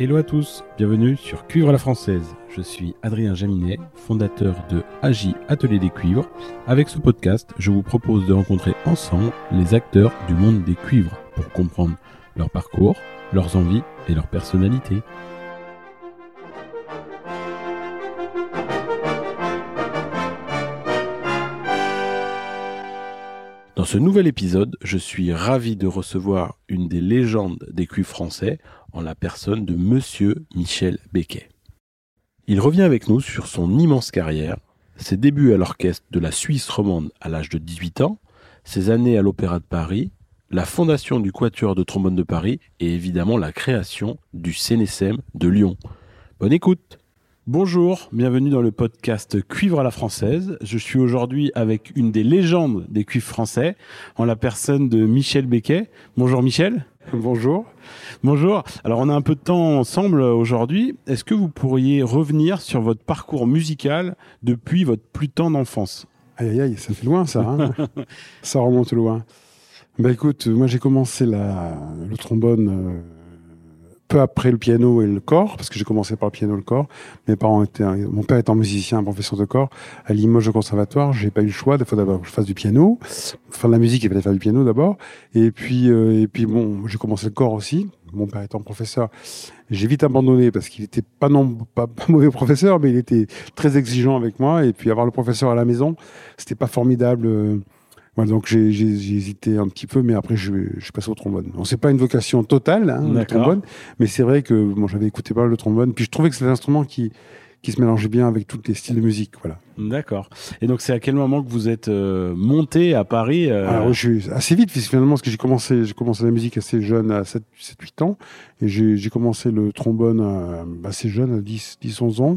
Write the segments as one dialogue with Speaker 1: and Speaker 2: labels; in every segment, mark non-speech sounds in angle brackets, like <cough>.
Speaker 1: Hello à tous, bienvenue sur Cuivre à la Française. Je suis Adrien Jaminet, fondateur de AGI Atelier des Cuivres. Avec ce podcast, je vous propose de rencontrer ensemble les acteurs du monde des cuivres pour comprendre leur parcours, leurs envies et leur personnalité. Dans ce nouvel épisode, je suis ravi de recevoir une des légendes des cuivres français en la personne de Monsieur Michel Becquet. Il revient avec nous sur son immense carrière, ses débuts à l'orchestre de la Suisse romande à l'âge de 18 ans, ses années à l'Opéra de Paris, la fondation du Quatuor de trombone de Paris et évidemment la création du CNSM de Lyon. Bonne écoute Bonjour, bienvenue dans le podcast Cuivre à la française. Je suis aujourd'hui avec une des légendes des cuivres français, en la personne de Michel Becquet. Bonjour Michel. <laughs>
Speaker 2: Bonjour.
Speaker 1: Bonjour. Alors on a un peu de temps ensemble aujourd'hui. Est-ce que vous pourriez revenir sur votre parcours musical depuis votre plus tendre enfance?
Speaker 2: Aïe aïe aïe, ça fait loin ça. Hein <laughs> ça remonte loin. Bah écoute, moi j'ai commencé la, le trombone euh, peu après le piano et le corps, parce que j'ai commencé par le piano et le corps. Mes parents étaient, mon père étant musicien, professeur de corps à Limoges au conservatoire. J'ai pas eu le choix. Il faut d'abord que je fasse du piano, faire de la musique, il fallait faire du piano d'abord. Et puis, euh, et puis bon, j'ai commencé le corps aussi. Mon père étant professeur, j'ai vite abandonné parce qu'il était pas non pas, pas, <laughs> mauvais professeur, mais il était très exigeant avec moi. Et puis avoir le professeur à la maison, c'était pas formidable. Donc j'ai hésité un petit peu, mais après je, je suis passé au trombone. On c'est pas une vocation totale, hein, le trombone, mais c'est vrai que bon, j'avais écouté pas mal le trombone, puis je trouvais que c'était un instrument qui qui se mélangeait bien avec tous les styles de musique, voilà.
Speaker 1: D'accord. Et donc, c'est à quel moment que vous êtes euh, monté à Paris euh...
Speaker 2: Alors, je suis assez vite, finalement, parce que j'ai commencé, j'ai commencé la musique assez jeune, à 7, 7 8 ans. Et j'ai commencé le trombone euh, assez jeune, à 10, 10, 11 ans.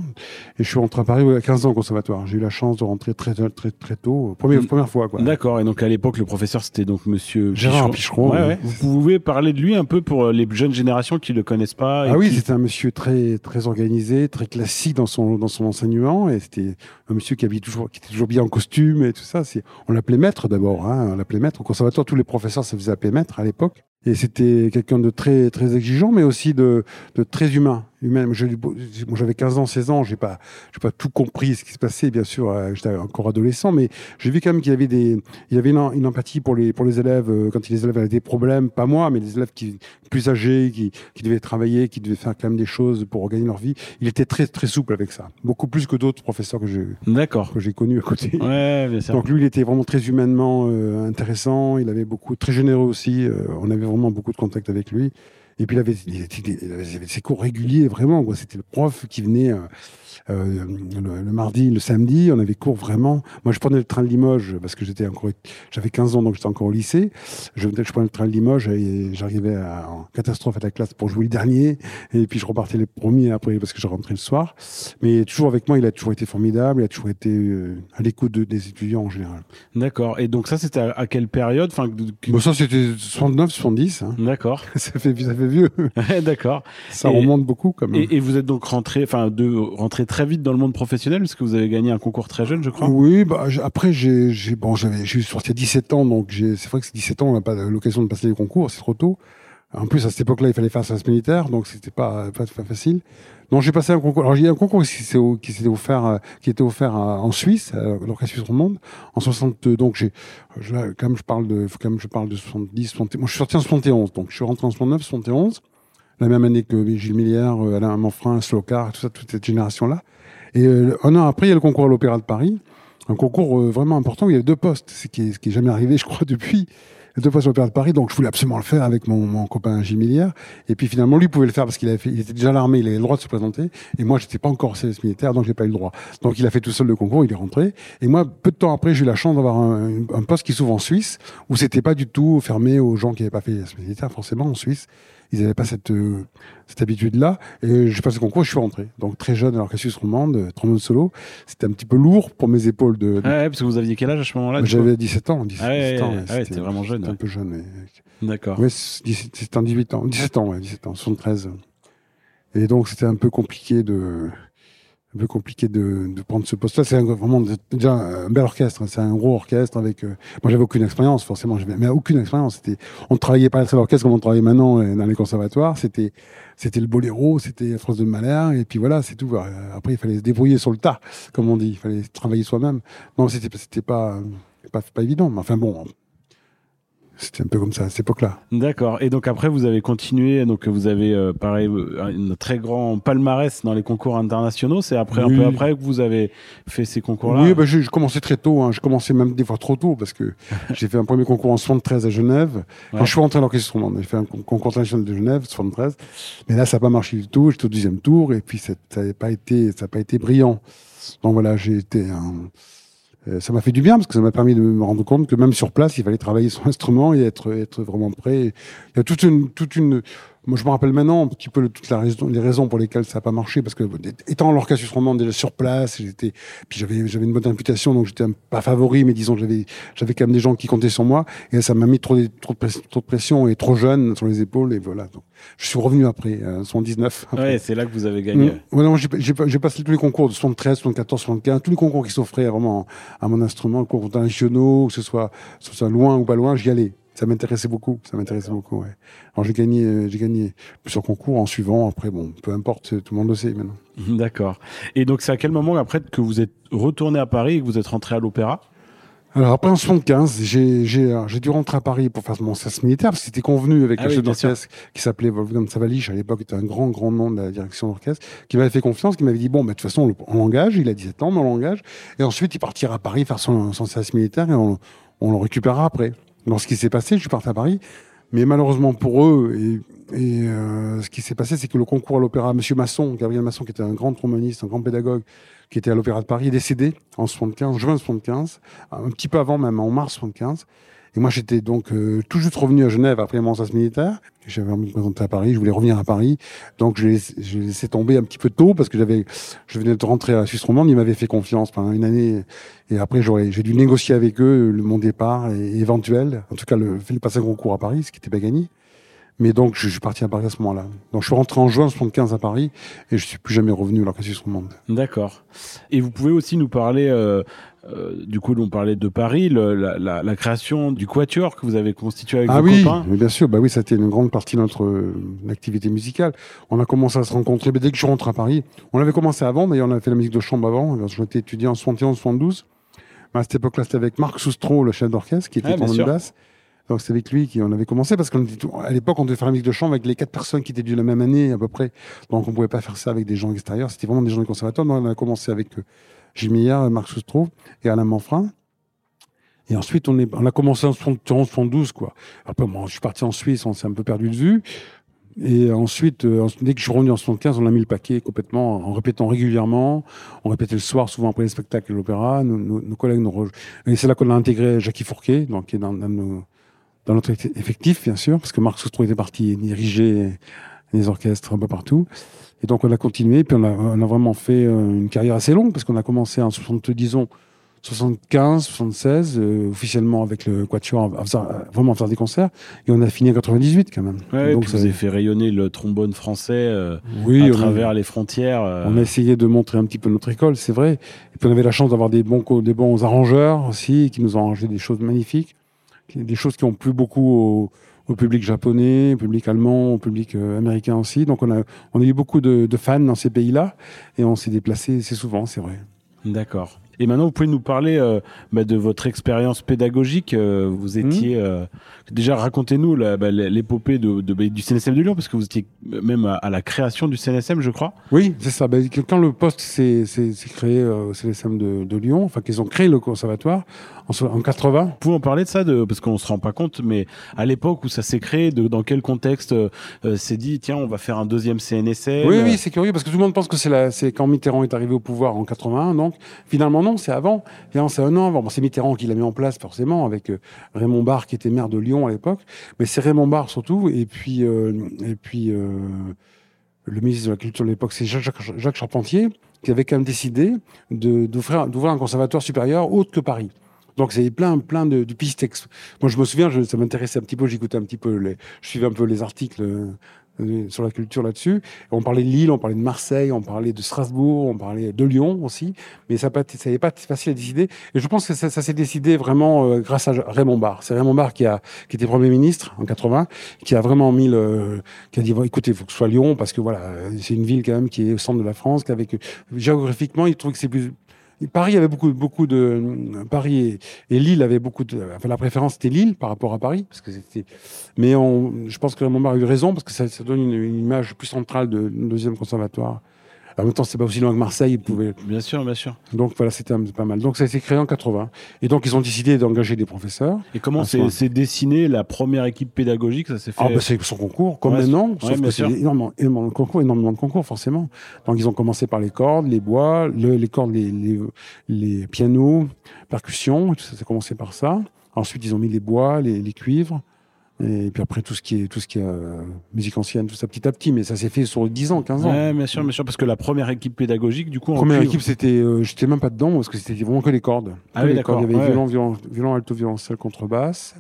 Speaker 2: Et je suis rentré à Paris à 15 ans au conservatoire. J'ai eu la chance de rentrer très, très, très, très tôt, première, première fois, quoi.
Speaker 1: D'accord. Et donc, à l'époque, le professeur, c'était donc monsieur
Speaker 2: Gérard Picheron.
Speaker 1: Ouais, ouais. Vous pouvez parler de lui un peu pour les jeunes générations qui le connaissent pas.
Speaker 2: Ah oui,
Speaker 1: qui...
Speaker 2: c'était un monsieur très, très organisé, très classique dans son, dans son enseignement. Et c'était un monsieur qui toujours, qui était toujours bien en costume et tout ça. On l'appelait maître d'abord, hein, on l'appelait maître. Au conservatoire, tous les professeurs se faisaient appeler maître à l'époque. Et c'était quelqu'un de très très exigeant, mais aussi de, de très humain. humain. Moi, j'avais 15 ans, 16 ans, j'ai pas, j'ai pas tout compris ce qui se passait, bien sûr. Euh, j'étais encore adolescent, mais j'ai vu quand même qu'il y avait des, il avait une, une, empathie pour les pour les élèves euh, quand les élèves avaient des problèmes, pas moi, mais les élèves qui plus âgés, qui, qui devaient travailler, qui devaient faire quand même des choses pour gagner leur vie. Il était très très souple avec ça, beaucoup plus que d'autres professeurs que j'ai, que j'ai connus à côté.
Speaker 1: Ouais, bien sûr.
Speaker 2: Donc lui, il était vraiment très humainement euh, intéressant. Il avait beaucoup, très généreux aussi. Euh, on avait vraiment beaucoup de contact avec lui. Et puis il avait, il avait, il avait ses cours réguliers, vraiment. C'était le prof qui venait euh, euh, le, le, mardi, le samedi. On avait cours vraiment. Moi, je prenais le train de Limoges parce que j'étais encore, j'avais 15 ans, donc j'étais encore au lycée. Je, je prenais le train de Limoges et j'arrivais en catastrophe à la classe pour jouer le dernier. Et puis je repartais les premiers après parce que je rentrais le soir. Mais toujours avec moi, il a toujours été formidable. Il a toujours été euh, à l'écoute de, des étudiants en général.
Speaker 1: D'accord. Et donc ça, c'était à, à, quelle période? Enfin,
Speaker 2: bon, Ça, c'était 69, 70. Hein.
Speaker 1: D'accord. <laughs>
Speaker 2: ça fait, ça fait vieux. <laughs>
Speaker 1: D'accord.
Speaker 2: Ça et, remonte beaucoup quand même.
Speaker 1: Et, et, vous êtes donc rentré, enfin, de rentrer très vite dans le monde professionnel parce que vous avez gagné un concours très jeune, je crois.
Speaker 2: Oui, bah, après j'ai, bon, j'avais, j'ai sorti à 17 ans, donc j'ai, c'est vrai que c'est 17 ans, on n'a pas l'occasion de passer les concours, c'est trop tôt. En plus, à cette époque-là, il fallait faire service militaire, donc c'était pas, pas, pas facile. Donc j'ai passé un concours. Alors il y a un concours qui qui s'était offert, qui était offert en Suisse, l'Orchestre Suisse Romande, en 60. Donc j'ai, comme je parle de, comme je parle de 70, 70. Moi, je suis sorti en 71, donc je suis rentré en 69, 71, la même année que Gilles Millière, Alain Manfrin, Slocar, tout ça, toute cette génération-là. Et euh, un an après, il y a le concours à l'Opéra de Paris, un concours euh, vraiment important où il y avait deux postes, ce qui est, ce qui est jamais arrivé, je crois, <laughs> depuis deux postes à l'Opéra de Paris. Donc, je voulais absolument le faire avec mon, mon copain Gilles Millière. Et puis, finalement, lui pouvait le faire parce qu'il il était déjà à l'armée, il avait le droit de se présenter. Et moi, j'étais pas encore service militaire, donc j'ai pas eu le droit. Donc, il a fait tout seul le concours, il est rentré. Et moi, peu de temps après, j'ai eu la chance d'avoir un, un, poste qui s'ouvre en Suisse, où c'était pas du tout fermé aux gens qui n'avaient pas fait service militaire, forcément, en Suisse ils n'avaient pas cette, euh, cette habitude-là. Et je passe le concours, je suis rentré. Donc très jeune, alors qu'à Suisse romande, trombone solo, c'était un petit peu lourd pour mes épaules. De, de...
Speaker 1: Ah ouais, parce que vous aviez quel âge à ce moment-là
Speaker 2: J'avais 17 ans. 17,
Speaker 1: ah ouais,
Speaker 2: 17 ans,
Speaker 1: ah ouais, c'était vraiment jeune.
Speaker 2: un peu jeune.
Speaker 1: D'accord.
Speaker 2: Ouais, c'était en 18 ans. 17 ans, ouais, 17 ans, 73. Et donc c'était un peu compliqué de un peu compliqué de, de prendre ce poste-là. C'est vraiment déjà un bel orchestre. Hein. C'est un gros orchestre avec. Euh, moi, j'avais aucune expérience, forcément. Mais aucune expérience. C'était, on travaillait pas à l'orchestre comme on travaille maintenant euh, dans les conservatoires. C'était, c'était le boléro, c'était France de Malher, et puis voilà, c'est tout. Après, il fallait se débrouiller sur le tas, comme on dit. Il fallait travailler soi-même. Non, c'était, c'était pas, pas, pas évident. Mais enfin bon, c'était un peu comme ça à cette époque-là.
Speaker 1: D'accord. Et donc après, vous avez continué. Donc vous avez euh, pareil un très grand palmarès dans les concours internationaux. C'est après un peu après que vous avez fait ces concours-là?
Speaker 2: Oui, bah, j'ai commencé très tôt. Hein. Je commençais même des fois trop tôt parce que <laughs> j'ai fait un premier concours en 73 à Genève. Quand je suis rentré à l'orchestre j'ai fait un concours international de Genève 73. Mais là, ça n'a pas marché du tout. J'étais au deuxième tour et puis ça n'a pas été, ça pas été brillant. Donc voilà, j'ai été un ça m'a fait du bien parce que ça m'a permis de me rendre compte que même sur place, il fallait travailler son <laughs> instrument et être, être vraiment prêt. Il y a toute une, toute une, moi, je me rappelle maintenant un petit peu toutes la raison, les raisons pour lesquelles ça n'a pas marché, parce que étant l'orchestre romand déjà sur place, j'étais, puis j'avais, j'avais une bonne réputation, donc j'étais pas favori, mais disons, j'avais, j'avais quand même des gens qui comptaient sur moi, et ça m'a mis trop, trop, de trop de pression et trop jeune sur les épaules, et voilà. Donc, je suis revenu après, euh, 79.
Speaker 1: Ouais, c'est là que vous avez gagné.
Speaker 2: Mmh. Ouais, non, j'ai, j'ai, passé tous les concours de 73, 74, 75, tous les concours qui s'offraient vraiment à mon instrument, concours internationaux, que ce soit, que ce soit loin ou pas loin, j'y allais ça m'intéressait beaucoup. Ça m'intéressait beaucoup. Ouais. Alors j'ai gagné, euh, j'ai gagné plusieurs concours en suivant. Après, bon, peu importe, tout le monde le sait maintenant. <laughs>
Speaker 1: D'accord. Et donc c'est à quel moment après que vous êtes retourné à Paris et que vous êtes rentré à l'Opéra?
Speaker 2: Alors après en 75, j'ai j'ai dû rentrer à Paris pour faire mon service militaire parce que c'était convenu avec ah le chef d'orchestre qui s'appelait Wolfgang Savalich à l'époque était un grand grand nom de la direction d'orchestre qui m'avait fait confiance, qui m'avait dit bon bah, de toute façon on l'engage, il a 17 ans mais on l'engage et ensuite il partira à Paris faire son, son service militaire et on, on le récupérera après dans ce qui s'est passé. Je suis à Paris. Mais malheureusement pour eux, et, et euh, ce qui s'est passé, c'est que le concours à l'opéra, Monsieur Masson, Gabriel Masson, qui était un grand tromboniste, un grand pédagogue, qui était à l'opéra de Paris, est décédé en 75, juin 75, un petit peu avant même, en mars 75. Et moi, j'étais donc euh, tout juste revenu à Genève après mon service militaire. J'avais envie de me présenter à Paris, je voulais revenir à Paris. Donc, j'ai laissé tomber un petit peu tôt parce que j'avais, je venais de rentrer à Suisse romande. Ils m'avaient fait confiance pendant une année. Et après, j'aurais, j'ai dû négocier avec eux le, mon départ et, éventuel. En tout cas, le, fait passer un concours à Paris, ce qui n'était pas gagné. Mais donc, je, suis parti à Paris à ce moment-là. Donc, je suis rentré en juin 75 à Paris et je suis plus jamais revenu à l'Orchestre Suisse romande.
Speaker 1: D'accord. Et vous pouvez aussi nous parler euh, euh, du coup, on parlait de Paris, la, création du Quatuor que vous avez constitué avec
Speaker 2: ah
Speaker 1: vos
Speaker 2: oui,
Speaker 1: copains.
Speaker 2: bien sûr. Bah oui, c'était une grande partie de notre euh, activité musicale. On a commencé à se rencontrer dès que je rentre à Paris. On avait commencé avant, mais on avait fait la musique de chambre avant. J'étais étudiant en 71, 72. À cette époque-là, c'était avec Marc Soustro, le chef d'orchestre, qui était ah, en basse. Donc c'est avec lui qu'on avait commencé parce qu'à l'époque on devait faire la musique de chambre avec les quatre personnes qui étaient de la même année à peu près. Donc on pouvait pas faire ça avec des gens extérieurs. C'était vraiment des gens du conservatoire. Donc on a commencé avec euh, Gilles Marc Soustro et Alain Manfrin. Et ensuite, on, est, on a commencé en 72, quoi. Après, moi, je suis parti en Suisse, on s'est un peu perdu de vue. Et ensuite, euh, dès que je suis revenu en 75, on a mis le paquet complètement, en répétant régulièrement. On répétait le soir, souvent après les spectacles et l'opéra. Nos, collègues nous Et c'est là qu'on a intégré Jackie Fourquet, donc, qui est dans, dans, notre effectif, bien sûr, parce que Marc Soustro était parti diriger les orchestres un peu partout. Et donc on a continué, puis on a, on a vraiment fait euh, une carrière assez longue, parce qu'on a commencé en 70, disons, 75, 76, euh, officiellement avec le Quatuor, à faire, vraiment à faire des concerts, et on a fini en 98 quand même.
Speaker 1: Ouais, Donc, vous avez fait rayonner le trombone français euh, oui, à travers les frontières.
Speaker 2: On a essayé de montrer un petit peu notre école, c'est vrai. Et puis on avait la chance d'avoir des bons, des bons arrangeurs aussi, qui nous ont arrangé des choses magnifiques, des choses qui ont plu beaucoup aux au public japonais, au public allemand, au public euh, américain aussi. Donc on a, on a eu beaucoup de, de fans dans ces pays-là et on s'est déplacé assez souvent, c'est vrai.
Speaker 1: D'accord. Et maintenant, vous pouvez nous parler euh, bah, de votre expérience pédagogique. Euh, vous mmh. étiez euh, déjà racontez-nous bah, l'épopée de, de, du CNSM de Lyon, parce que vous étiez même à, la création du CNSM, je crois.
Speaker 2: Oui, c'est ça. Bah, quand le poste s'est créé au CNSM de, de, Lyon, enfin qu'ils ont créé le conservatoire en, en 80. Vous
Speaker 1: pouvez en parler de ça, de, parce qu'on se rend pas compte, mais à l'époque où ça s'est créé, de, dans quel contexte s'est dit tiens, on va faire un deuxième CNSM.
Speaker 2: Oui, oui, c'est curieux parce que tout le monde pense que c'est quand Mitterrand est arrivé au pouvoir en 81, donc finalement non c'est avant. C'est un an avant. c'est Mitterrand qui l'a mis en place, forcément, avec euh, Raymond Barre, qui était maire de Lyon à l'époque. Mais c'est Raymond Barre, surtout. Et puis, euh, et puis euh, le ministre de la Culture de l'époque, c'est Jacques, Charpentier, qui avait quand même décidé d'ouvrir un conservatoire supérieur autre que Paris. Donc, c'est plein, plein de, pistes. Moi, je me souviens, ça m'intéressait un petit peu, j'écoutais un petit peu, les, je suivais un peu les articles sur la culture là-dessus. On parlait de Lille, on parlait de Marseille, on parlait de Strasbourg, on parlait de Lyon aussi, mais ça n'avait pas été facile à décider. Et je pense que ça, s'est décidé vraiment euh, grâce à Raymond Barre. C'est Raymond Barre qui, a, qui était Premier ministre en 80, qui a vraiment mis le... qui a dit, écoutez, il faut que ce soit Lyon, parce que voilà, c'est une ville quand même qui est au centre de la France, qu'avec géographiquement, il trouve que c'est plus Paris avait beaucoup, beaucoup de Paris et, Lille avaient beaucoup de. Enfin, la préférence c'était Lille par rapport à Paris, parce que c'était. Mais on, je pense que Raymond a eu raison parce que ça, donne une, image plus centrale de deuxième conservatoire en même temps, c'est pas aussi loin que Marseille. Ils pouvaient...
Speaker 1: Bien sûr, bien sûr.
Speaker 2: Donc voilà, c'était pas mal. Donc ça a été créé en 80. Et donc ils ont décidé d'engager des professeurs.
Speaker 1: Et comment s'est dessiné la première équipe pédagogique Ça s'est fait.
Speaker 2: Ah bah c'est son concours, comme maintenant. sauf que c'est énormément, énormément, de concours, énormément de concours, forcément. Donc ils ont commencé par les cordes, les bois, les cordes, les, les, les pianos, percussions. Tout ça, c'est commencé par ça. Ensuite, ils ont mis les bois, les, les cuivres. Et puis après, tout ce qui est, tout ce qui est euh, musique ancienne, tout ça petit à petit, mais ça s'est fait sur 10 ans, 15 ans.
Speaker 1: Ouais, bien sûr, bien sûr, parce que la première équipe pédagogique, du coup.
Speaker 2: La première équipe, c'était, euh, j'étais même pas dedans, parce que c'était vraiment que les cordes.
Speaker 1: Ah oui, d'accord.
Speaker 2: Il y avait violon, violon, violon, alto, violoncelle, contrebasse.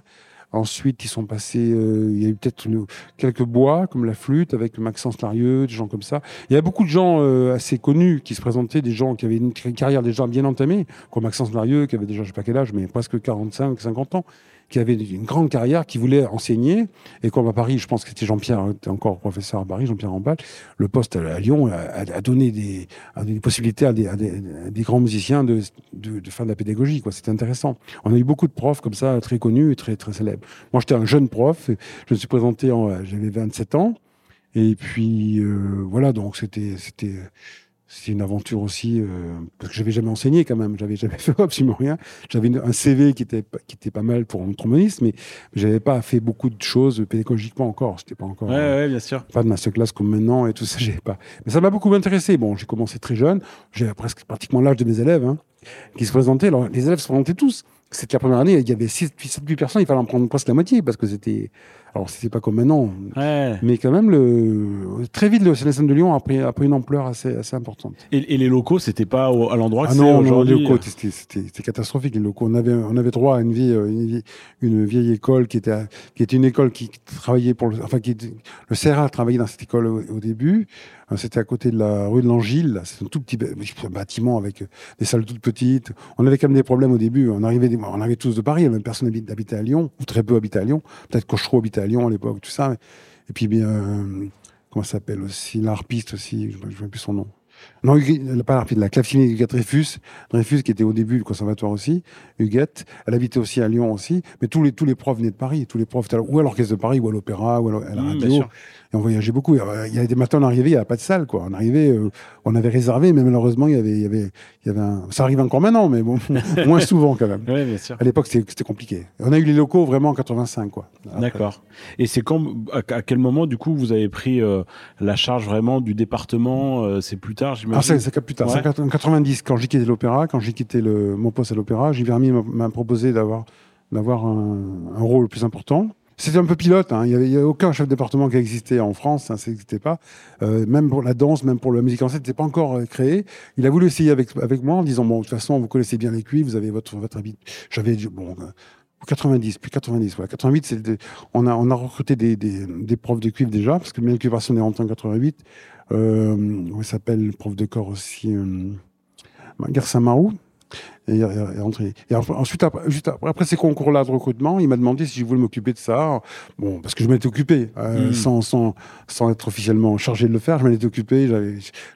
Speaker 2: Ensuite, ils sont passés, euh, il y a eu peut-être quelques bois, comme la flûte, avec Maxence Larieux, des gens comme ça. Il y a beaucoup de gens euh, assez connus qui se présentaient, des gens qui avaient une carrière déjà bien entamée, comme Maxence Larieux, qui avait déjà, je sais pas quel âge, mais presque 45, 50 ans qui avait une grande carrière, qui voulait enseigner. Et comme à Paris, je pense que c'était Jean-Pierre, hein, encore professeur à Paris, Jean-Pierre Rambal, le poste à Lyon a, donné des, possibilités à des, grands musiciens de, de, faire de la pédagogie. C'était intéressant. On a eu beaucoup de profs comme ça, très connus et très, très célèbres. Moi, j'étais un jeune prof. Je me suis présenté, j'avais 27 ans. Et puis, euh, voilà, donc c'était c'est une aventure aussi euh, parce que j'avais jamais enseigné quand même, j'avais jamais <laughs> fait absolument rien. J'avais un CV qui était qui était pas mal pour un tromboniste, mais j'avais pas fait beaucoup de choses pédagogiquement encore. C'était pas encore.
Speaker 1: Ouais, ouais, bien sûr.
Speaker 2: Pas de masterclass comme maintenant et tout ça, <laughs> j'avais pas. Mais ça m'a beaucoup intéressé. Bon, j'ai commencé très jeune, j'ai presque pratiquement l'âge de mes élèves hein, qui se présentaient. Alors, les élèves se présentaient tous. C'était la première année, il y avait 6, 7, 8 personnes, il fallait en prendre presque la moitié parce que c'était alors, c'était pas comme maintenant. Mais quand même, le... très vite, le CNSM de Lyon a pris, a pris une ampleur assez, assez importante.
Speaker 1: Et, et les locaux, c'était pas à l'endroit
Speaker 2: que
Speaker 1: ah
Speaker 2: non, non, les locaux, c'était catastrophique. Les locaux, on avait, on avait droit à une vieille, une, une vieille école qui était, qui était une école qui travaillait pour le, enfin, qui, le CRA travaillait dans cette école au, début. Euh, c'était à côté de la rue de l'Angile. C'est un tout petit bâtiment avec des salles toutes petites. On avait quand même des problèmes au début. On arrivait, on arrivait tous de Paris. Même personne n'habitait à Lyon, ou très peu habitait à Lyon. Peut-être Cochereau habitait à Lyon à l'époque, tout ça. Et puis, bien, euh, comment ça s'appelle aussi L'arpiste aussi, je ne sais plus son nom. Non, pas l'arpiste, la clavecinée Huguette Dreyfus, Dreyfus qui était au début du conservatoire aussi, Huguette, elle habitait aussi à Lyon aussi, mais tous les, tous les profs venaient de Paris, tous les profs, ou à l'orchestre de Paris, ou à l'opéra, ou à la mmh, radio. Et on voyageait beaucoup. Il y a des matins, on arrivait, il n'y avait pas de salle, quoi. On arrivait, euh, on avait réservé, mais malheureusement, il y avait, il y avait, il y avait un... ça arrive encore maintenant, mais bon, <laughs> <laughs> moins souvent quand même.
Speaker 1: Oui, bien sûr.
Speaker 2: À l'époque, c'était compliqué. On a eu les locaux vraiment en 85, quoi.
Speaker 1: D'accord. Et c'est quand, à, quel moment, du coup, vous avez pris euh, la charge vraiment du département euh, C'est plus tard, j'imagine.
Speaker 2: Ah, c'est plus tard. C'est en 90, quand j'ai quitté l'opéra, quand j'ai quitté le, mon poste à l'opéra, Vermier m'a proposé d'avoir, un, un rôle plus important. C'était un peu pilote. Hein. Il n'y avait, aucun chef de département qui existait en France. Hein, ça n'existait pas. Euh, même pour la danse, même pour la musique ancienne, c'était pas encore euh, créé. Il a voulu essayer avec avec moi en disant bon, de toute façon, vous connaissez bien les cuivres, vous avez votre votre habit. J'avais bon. 90, euh, puis 90, voilà. 88, c'est on a on a recruté des, des, des profs de cuivre déjà parce que l'occupation est rentrée en 88. Euh, il s'appelle prof de corps aussi euh, Garçin Marou et, et, et ensuite, après, juste après, ces concours-là de recrutement, il m'a demandé si je voulais m'occuper de ça. Bon, parce que je m'étais occupé, euh, hmm. sans, sans, sans être officiellement chargé de le faire. Je m'en étais occupé,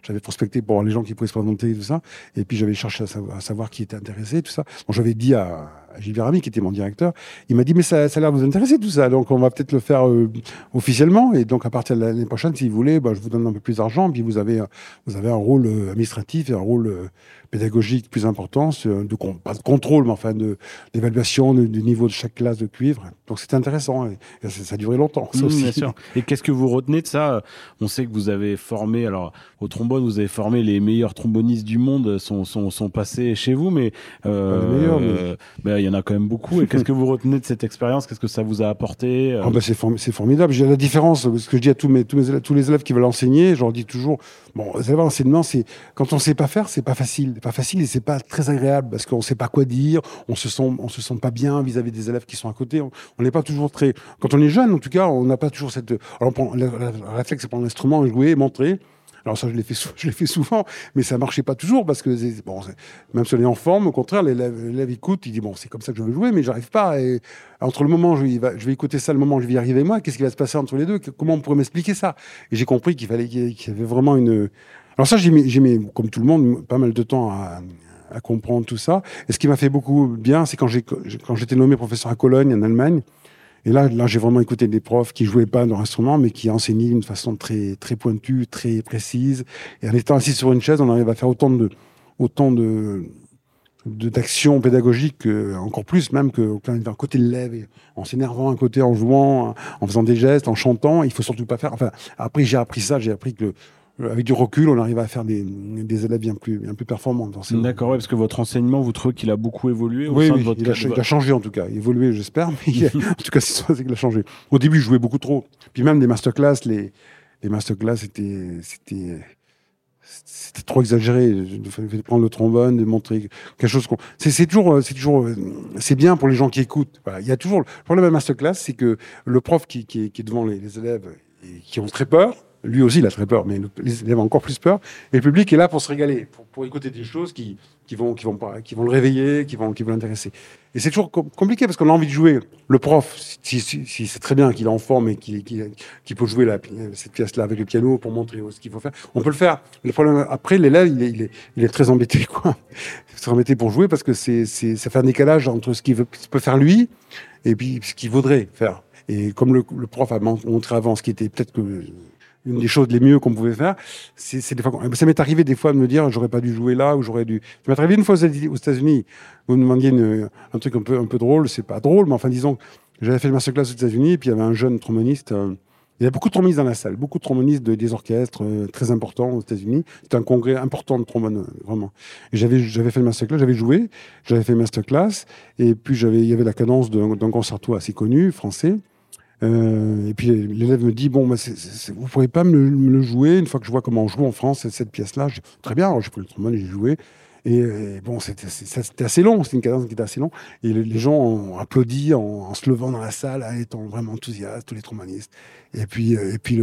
Speaker 2: j'avais prospecté pour les gens qui pouvaient se présenter et tout ça. Et puis j'avais cherché à savoir, à savoir, qui était intéressé, tout ça. Donc j'avais dit à, Gilles Veramy, qui était mon directeur, il m'a dit, mais ça, a l'air de vous intéresser tout ça, donc on va peut-être le faire euh, officiellement. Et donc à partir de l'année prochaine, si vous voulez, bah, je vous donne un peu plus d'argent, puis vous avez, avez un rôle euh, administratif et un rôle pédagogique plus important, de, pas de contrôle, mais enfin d'évaluation du niveau de chaque classe de cuivre. Donc c'était intéressant et, ça, a duré longtemps.
Speaker 1: Ça mmh, aussi. Bien sûr. Et qu'est-ce que vous retenez de ça On sait que vous avez formé, alors au trombone, vous avez formé les meilleurs trombonistes du monde, sont, sont, sont passés chez vous, mais
Speaker 2: euh,
Speaker 1: ben, il y en a quand même beaucoup. Et qu'est-ce que vous retenez de cette expérience? Qu'est-ce que ça vous a apporté
Speaker 2: euh? ah ben, C'est formidable. J'ai la différence, ce que je dis à tous, mes, tous, mes, tous les élèves qui veulent enseigner, je leur dis toujours, bon, l'enseignement, c'est quand on sait pas faire, c'est pas facile pas facile et c'est pas très agréable parce qu'on sait pas quoi dire, on se sent, on se sent pas bien vis-à-vis des élèves qui sont à côté. On n'est pas toujours très, quand on est jeune, en tout cas, on n'a pas toujours cette. Alors, le, réflexe, c'est prendre l'instrument, jouer, montrer. Alors ça, je l'ai fait, <laughs> je l'ai fait souvent, mais ça marchait pas toujours parce que bon, même si on est en forme, au contraire, l'élève écoute, il dit bon, c'est comme ça que je veux jouer, mais j'arrive pas. Et entre le moment où je, je vais écouter ça, le moment où je vais y arriver moi, qu'est-ce qui va se passer entre les deux? Comment on pourrait m'expliquer ça? Et j'ai compris qu'il fallait qu'il y avait vraiment une. Alors ça, j'ai mis, mis, comme tout le monde, pas mal de temps à, à comprendre tout ça. Et ce qui m'a fait beaucoup bien, c'est quand j'étais nommé professeur à Cologne en Allemagne. Et là, là, j'ai vraiment écouté des profs qui jouaient pas leur instrument, mais qui enseignaient d'une façon très, très pointue, très précise. Et en étant assis sur une chaise, on arrive à faire autant de, autant de, d'actions pédagogiques, encore plus même que d'un côté l'élève, en s'énervant, un côté en jouant, en faisant des gestes, en chantant. Il faut surtout pas faire. Enfin, après, j'ai appris ça. J'ai appris que euh, avec du recul, on arrive à faire des, des élèves bien plus, bien plus performants.
Speaker 1: D'accord, ouais, parce que votre enseignement, vous trouvez qu'il a beaucoup évolué
Speaker 2: au sein de votre il, a, il a changé en tout cas. Évolué, j'espère, mais <laughs> en tout cas, c'est qu'il a changé. Au début, je jouais beaucoup trop. Puis même des masterclass, les, les masterclass, c'était, c'était, c'était trop exagéré. Il fallait prendre le trombone, de montrer quelque chose qu'on. C'est toujours, c'est toujours, c'est bien pour les gens qui écoutent. Il y a toujours le problème la masterclass, c'est que le prof qui, qui, qui est devant les, les élèves et qui ont très peur, lui aussi, il a très peur, mais élèves ont encore plus peur. Et le public est là pour se régaler, pour, écouter des choses qui, vont, le réveiller, qui vont, l'intéresser. Et c'est toujours compliqué parce qu'on a envie de jouer. Le prof, si, c'est très bien qu'il est en forme et qu'il peut jouer cette pièce-là avec le piano pour montrer ce qu'il faut faire, on peut le faire. Le problème, après, l'élève, il est, il, il est très embêté, quoi. Il est embêté pour jouer parce que ça fait un décalage entre ce qu'il peut faire lui et puis ce qu'il voudrait faire. Et comme le, le prof a montré avant ce qui était peut-être que une des choses les mieux qu'on pouvait faire. C'est des fois, ça m'est arrivé des fois de me dire, j'aurais pas dû jouer là ou j'aurais dû. Ça m'est arrivé une fois aux États-Unis. Vous me demandiez un truc un peu, un peu drôle. C'est pas drôle, mais enfin, disons, j'avais fait le masterclass aux États-Unis et puis il y avait un jeune tromboniste. Euh, il y avait beaucoup de trombonistes dans la salle, beaucoup de trombonistes de, des orchestres euh, très importants aux États-Unis. C'était un congrès important de trombone, euh, vraiment. J'avais, j'avais fait le masterclass, j'avais joué, j'avais fait le masterclass, et puis j'avais, il y avait la cadence d'un concerto assez connu, français. Euh, et puis l'élève me dit bon, bah, c vous pourriez pas me le, jouer? Une fois que je vois comment on joue en France cette pièce-là. Très bien, j'ai pris le trombone, j'ai joué. Et, bon, c'était assez long, c'était une cadence qui était assez long. Et les gens ont applaudi en, se levant dans la salle, en étant vraiment enthousiastes, tous les trombonistes. Et puis, euh, et puis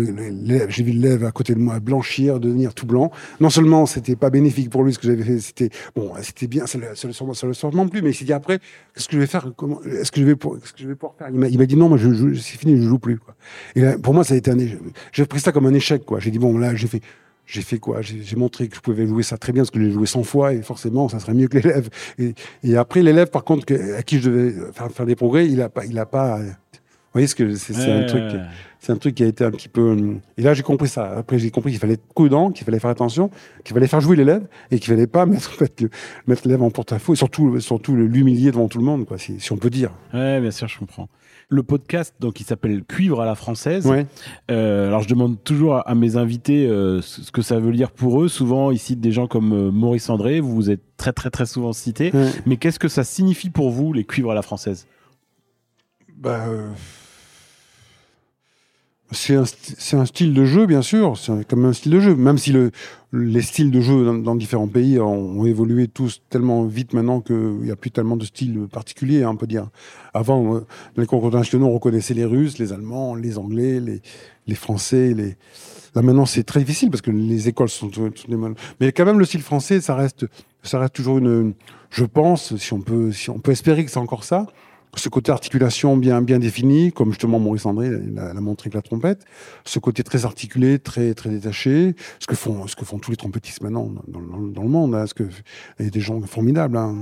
Speaker 2: j'ai vu l'élève à côté de moi blanchir, devenir tout blanc. Non seulement c'était pas bénéfique pour lui ce que j'avais fait, c'était bon, c'était bien, ça le, ça le, ça le sûrement plus. Mais il s'est dit après, qu'est-ce que je vais faire Est-ce que je vais pour, ce que je vais pouvoir faire? Il m'a dit non, moi je, c'est fini, je joue plus. Quoi. Et pour moi, ça a été un, j'ai pris ça comme un échec. Quoi. J'ai dit bon, là, j'ai fait j'ai fait quoi? J'ai montré que je pouvais jouer ça très bien parce que je l'ai joué 100 fois et forcément ça serait mieux que l'élève. Et, et, après l'élève par contre à qui je devais faire, faire des progrès, il a pas, il a pas. Vous voyez ce que c'est un truc, c'est un truc qui a été un petit peu. Et là j'ai compris ça. Après j'ai compris qu'il fallait être prudent, qu'il fallait faire attention, qu'il fallait faire jouer l'élève et qu'il fallait pas <laughs> mettre mettre l'élève en porte-à-faux et surtout surtout l'humilier devant tout le monde quoi, si, si on peut dire.
Speaker 1: Ouais, bien sûr, je comprends le podcast donc il s'appelle Cuivre à la française. Euh, alors je demande toujours à, mes invités euh, ce que ça veut dire pour eux. Souvent ils citent des gens comme euh, Maurice André. Vous vous êtes très très très souvent cité. Mais qu'est-ce que ça signifie pour vous les cuivres à la française?
Speaker 2: Bah, c'est un, style de jeu, bien sûr. C'est comme un style de jeu. Même si le, les styles de jeu dans, différents pays ont, évolué tous tellement vite maintenant qu'il n'y a plus tellement de styles particuliers, hein, on peut dire. Avant, dans les concours internationaux, on reconnaissait les Russes, les Allemands, les Anglais, les, Français. Là, maintenant, c'est très difficile parce que les écoles sont toutes les mêmes. Mais quand même, le style français, ça reste, ça reste toujours une. Je pense, si on peut, si on peut espérer que c'est encore ça, ce côté articulation bien bien défini, comme justement Maurice André l'a montré avec la trompette, ce côté très articulé, très très détaché, ce que font ce que font tous les trompettistes maintenant dans, dans, le monde, hein, ce que il y a des gens formidables. Hein,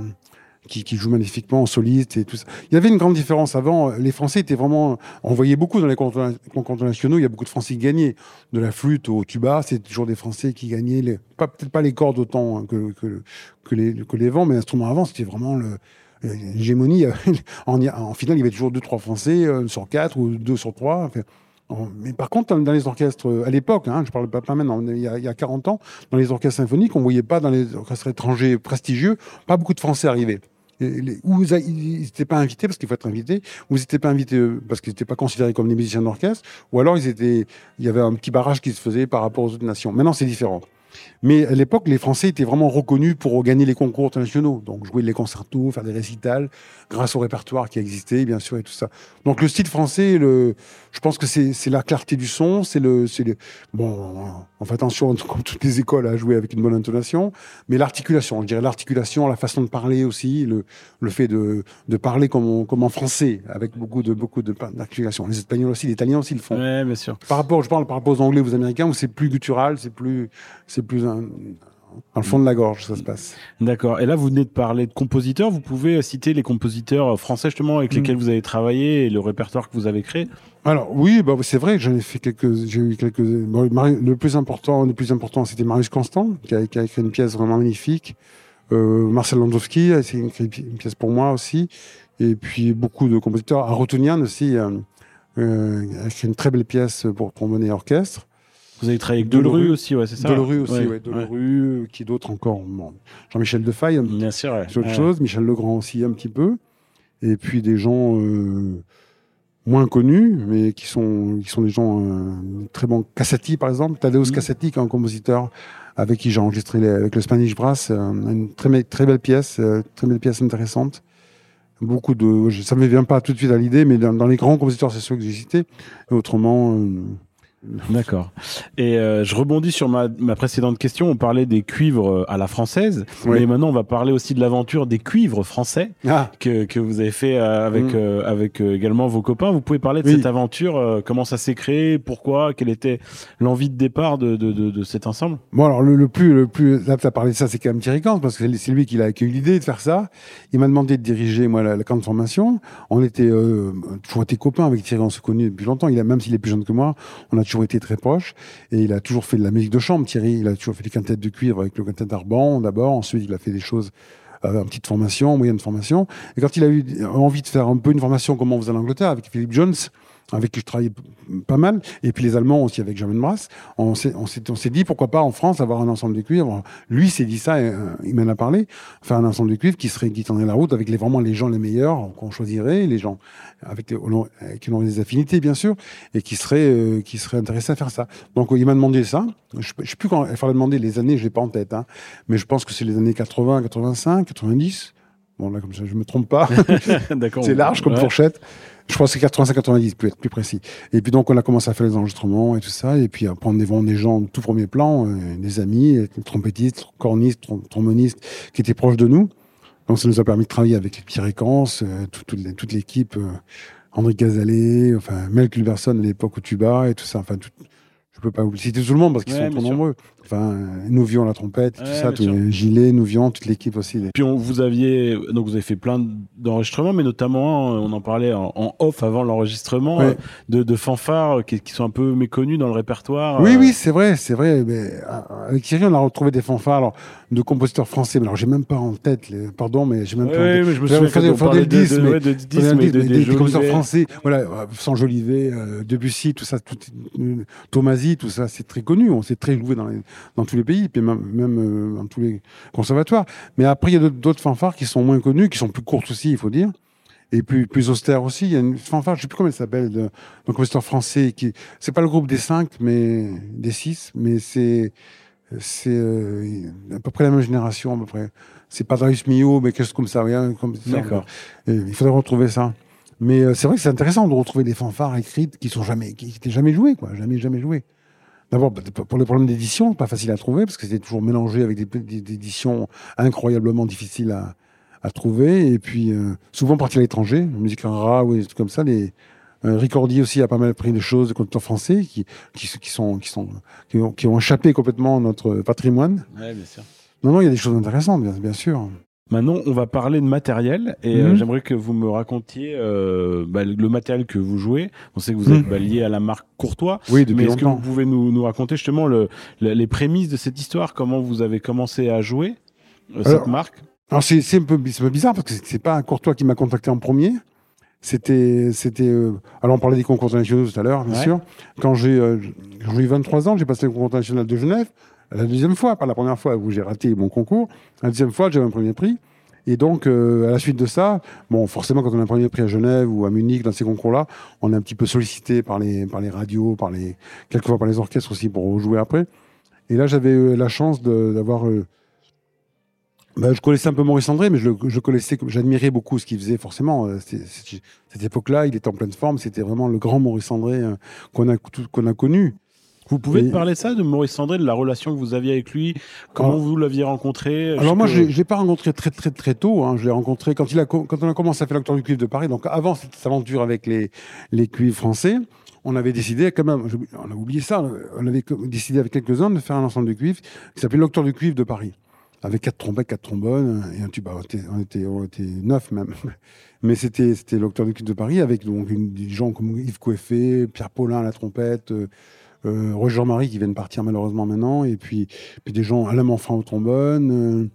Speaker 2: qui, qui, jouent magnifiquement en soliste et tout ça. Il y avait une grande différence avant. Les Français étaient vraiment. On voyait beaucoup dans les concours internationaux. Il y a beaucoup de Français qui gagnaient. De la flûte au tuba, c'est toujours des Français qui gagnaient. Les, peut-être pas les cordes autant hein, que, que, que, les, que les vents, mais l'instrument avant, c'était vraiment le, l'hégémonie. <laughs> en, en finale, il y avait toujours deux, trois Français euh, sur quatre ou deux sur trois. mais par contre, dans les orchestres, euh, à l'époque, hein, je parle pas, maintenant, il y, a, il y, a, 40 ans, dans les orchestres symphoniques, on voyait pas dans les orchestres étrangers prestigieux, pas beaucoup de Français arriver. ou ils n'étaient pas invités parce qu'il faut être invité, ou ils n'étaient pas invités euh, parce qu'ils n'étaient pas considérés comme des musiciens d'orchestre, ou alors il y avait un petit barrage qui se faisait par rapport aux autres nations. Maintenant, c'est différent. Mais à l'époque, les Français étaient vraiment reconnus pour gagner les concours internationaux. Donc jouer les concertos, faire des récitals, grâce au répertoire qui existait, bien sûr, et tout ça. Donc le style français, le, je pense que c'est la clarté du son, c'est le, le, bon, on fait attention, <laughs> comme toutes les écoles, à jouer avec une bonne intonation, mais l'articulation, je dirais l'articulation, la façon de parler aussi, le, le fait de, de parler comme, comme en français, avec beaucoup de beaucoup d'articulation. Les Espagnols aussi, les Italiens aussi le font.
Speaker 1: Ouais, bien sûr.
Speaker 2: Par rapport, je parle par rapport aux Anglais, aux Américains, où c'est plus guttural, c'est plus, c'est plus un, dans le fond de la gorge, ça se passe.
Speaker 1: D'accord. Et là, vous venez de parler de compositeurs. Vous pouvez citer les compositeurs français justement avec lesquels mm. vous avez travaillé et le répertoire que vous avez créé?
Speaker 2: Alors oui, bah, c'est vrai que j'en ai fait quelques. J'ai eu quelques. le plus important, le plus important, c'était Marius Constant qui a, écrit une pièce vraiment magnifique. Euh, Marcel Landowski a écrit une pièce pour moi aussi. Et puis beaucoup de compositeurs. Arotonian aussi euh, euh, a écrit une très belle pièce pour trombone et orchestre.
Speaker 1: Vous avez travaillé avec Delerue aussi, ouais, c'est ça
Speaker 2: Delerue aussi, ouais. Delerue, qui d'autres encore Jean-Michel Defaille,
Speaker 1: Bien sûr,
Speaker 2: c'est autre chose. Michel Legrand aussi, un petit peu. Et puis des gens euh, moins connus, mais qui sont, qui sont des gens euh, très bons. Cassati, par exemple. Tadeusz mmh. Cassati, qui est un compositeur avec qui j'ai enregistré avec le Spanish Brass. Euh, une très, très belle pièce, très belle pièce intéressante beaucoup de. Ça ne me vient pas tout de suite à l'idée, mais dans, les grands compositeurs, c'est ceux que j'ai cités. autrement,
Speaker 1: D'accord. Et euh, je rebondis sur ma, ma, précédente question. On parlait des cuivres euh, à la française, mais maintenant on va parler aussi de l'aventure des cuivres français ah. que, que vous avez fait euh, avec mm. avec également vos copains. Vous pouvez parler de cette aventure, comment ça s'est créé, pourquoi, quelle était l'envie de départ de, de, de, de, cet ensemble?
Speaker 2: Bon alors le, plus le plus apte à parler de ça, c'est quand même Thierry Kant, parce que c'est lui qui a, eu l'idée de faire ça. Il m'a demandé de diriger moi la, camp de formation. On était toujours été copains avec Thierry, on se connaît depuis longtemps. Il a même s'il est plus jeune que moi, on a toujours été très proches. Et il a toujours fait de la musique de chambre, Thierry. Il a toujours fait des quintettes de cuivre avec le quintet d'Arban d'abord. Ensuite, il a fait des choses euh, petite formation, moyenne formation. Et quand il a eu envie de faire un peu une formation comme on faisait en Angleterre avec Philippe Jones, avec qui je travaillais pas mal, et puis les Allemands aussi avec Germain Brass, on s'est, dit pourquoi pas en France avoir un ensemble de cuivres. Lui s'est dit ça, euh, il m'en a parlé, faire un ensemble de cuivres qui serait qui tendrait la route avec les, vraiment les gens les meilleurs qu'on choisirait, les gens avec qui ont des affinités bien sûr, et qui seraient euh, qui seraient intéressés à faire ça. Donc il m'a demandé ça. Je, ne sais plus quand il fallait demander les années, je l'ai pas en tête, hein, mais je pense que c'est les années 80, 85, 90. Bon là comme ça je me trompe pas. <laughs> c'est large comme fourchette. Je crois que c'est 85-90, pour être plus précis. Et puis donc, on a commencé à faire les enregistrements et tout ça, et puis à prendre des, des gens de tout premier plan, euh, des amis, trompettistes, cornistes, trombonistes, qui étaient proches de nous. Donc ça nous a permis de travailler avec Pierre Écance, euh, toute, l'équipe, euh, André Gazalet, enfin Mel Culberson à l'époque au tuba et tout ça. Enfin, tout, je peux pas oublier tout le monde parce qu'ils sont trop nombreux. Enfin, nous vions la trompette, tout ça, tous les gilets, nous vions toute l'équipe aussi.
Speaker 1: Puis on, vous aviez donc vous avez fait plein d'enregistrements, mais notamment on en parlait en, off avant l'enregistrement euh, de, fanfares qui, sont un peu méconnus dans le répertoire.
Speaker 2: Oui, oui, c'est vrai, c'est vrai. Mais euh, avec Thierry, on a retrouvé des fanfares alors, de compositeurs français. Mais alors j'ai même pas en tête, les, pardon, mais j'ai même pas.
Speaker 1: Oui, mais je me souviens
Speaker 2: de,
Speaker 1: le
Speaker 2: disque, mais, de, des, compositeurs français, voilà, euh, sans Jolivet, Debussy, tout ça, tout, Tomasi, tout ça, c'est très connu. On s'est très joué dans les dans tous les pays, puis même, même euh, dans tous les conservatoires. Mais après, il y a d'autres fanfares qui sont moins connues, qui sont plus courtes aussi, il faut dire, et plus, plus austères aussi. Il y a une fanfare, je ne sais plus comment elle s'appelle, d'un compositeur français, qui c'est pas le groupe des cinq, mais des six, mais c'est c'est euh, à peu près la même génération, à peu près. C'est pas Darius Mio, mais quelque chose comme ça. Comme
Speaker 1: D'accord.
Speaker 2: Il faudrait retrouver ça. Mais euh, c'est vrai que c'est intéressant de retrouver des fanfares écrites qui sont jamais, qui n'étaient jamais jouées, quoi, jamais, jamais jouées. D'abord, pour les problèmes d'édition, pas facile à trouver, parce que c'était toujours mélangé avec des, éditions incroyablement difficiles à, à trouver. Et puis, euh, souvent parti à l'étranger, musique rare ou des trucs comme ça. Les, euh, Ricordi aussi a pas mal pris des choses de conducteurs français qui, qui, qui, sont, qui, sont, qui, ont, qui ont échappé complètement notre patrimoine.
Speaker 1: Ouais, bien sûr.
Speaker 2: Non, non, il y a des choses intéressantes, bien, bien sûr.
Speaker 1: Maintenant, on va parler de matériel et euh, mhm. j'aimerais que vous me racontiez euh, bah, le matériel que vous jouez. On sait que vous êtes mhm. lié à la marque Courtois.
Speaker 2: Oui, depuis
Speaker 1: mais est-ce que vous pouvez nous, nous raconter justement le, les prémices de cette histoire? Comment vous avez commencé à jouer euh, cette marque?
Speaker 2: Alors c'est, un peu, peu bizarre parce que c'est pas Courtois qui m'a contacté en premier. C'était, c'était. alors on parlait des concours internationaux tout à l'heure, bien sûr. Quand j'ai, j'ai eu 23 ans, j'ai passé le concours international de Genève la deuxième fois, pas la première fois où j'ai raté mon concours. La deuxième fois, j'avais un premier prix. Et donc, euh, à la suite de ça, bon, forcément, quand on a un premier prix à Genève ou à Munich, dans ces concours-là, on est un petit peu sollicité par les, radios, par les, quelquefois par les orchestres aussi pour jouer après. Et là, j'avais euh, la chance d'avoir. euh, bah, je connaissais un peu Maurice André, mais je, connaissais, j'admirais beaucoup ce qu'il faisait, forcément. Cette époque-là, il était en pleine forme. C'était vraiment le grand Maurice André qu'on a, qu'on a connu.
Speaker 1: Vous pouvez
Speaker 2: Et-
Speaker 1: parler de ça, de Maurice Sandré, de la relation que vous aviez avec lui, comment
Speaker 2: Alors-
Speaker 1: vous l'aviez rencontré
Speaker 2: Alors moi, je ne l'ai pas rencontré très très très tôt. hein. Je l'ai rencontré quand, il a, co- quand on a commencé à faire l'acteur du cuivre de Paris. Donc avant cette aventure avec les, les cuivres français, on avait décidé quand même, on a oublié ça, on avait décidé avec quelques-uns de faire un ensemble de cuivre qui s'appelait l'acteur du cuivre de Paris. Avec quatre trompettes, quatre trombones et un tube. On était, on était, on était neuf même. <laughs> Mais c'était c'était l'acteur du cuivre de Paris avec donc une- des gens comme Yves Coeffet, Pierre Paulin à la trompette, euh, euh, Roger Jean-Marie qui vient de partir malheureusement maintenant, et puis, puis des gens, Alain Manfin au trombone, euh,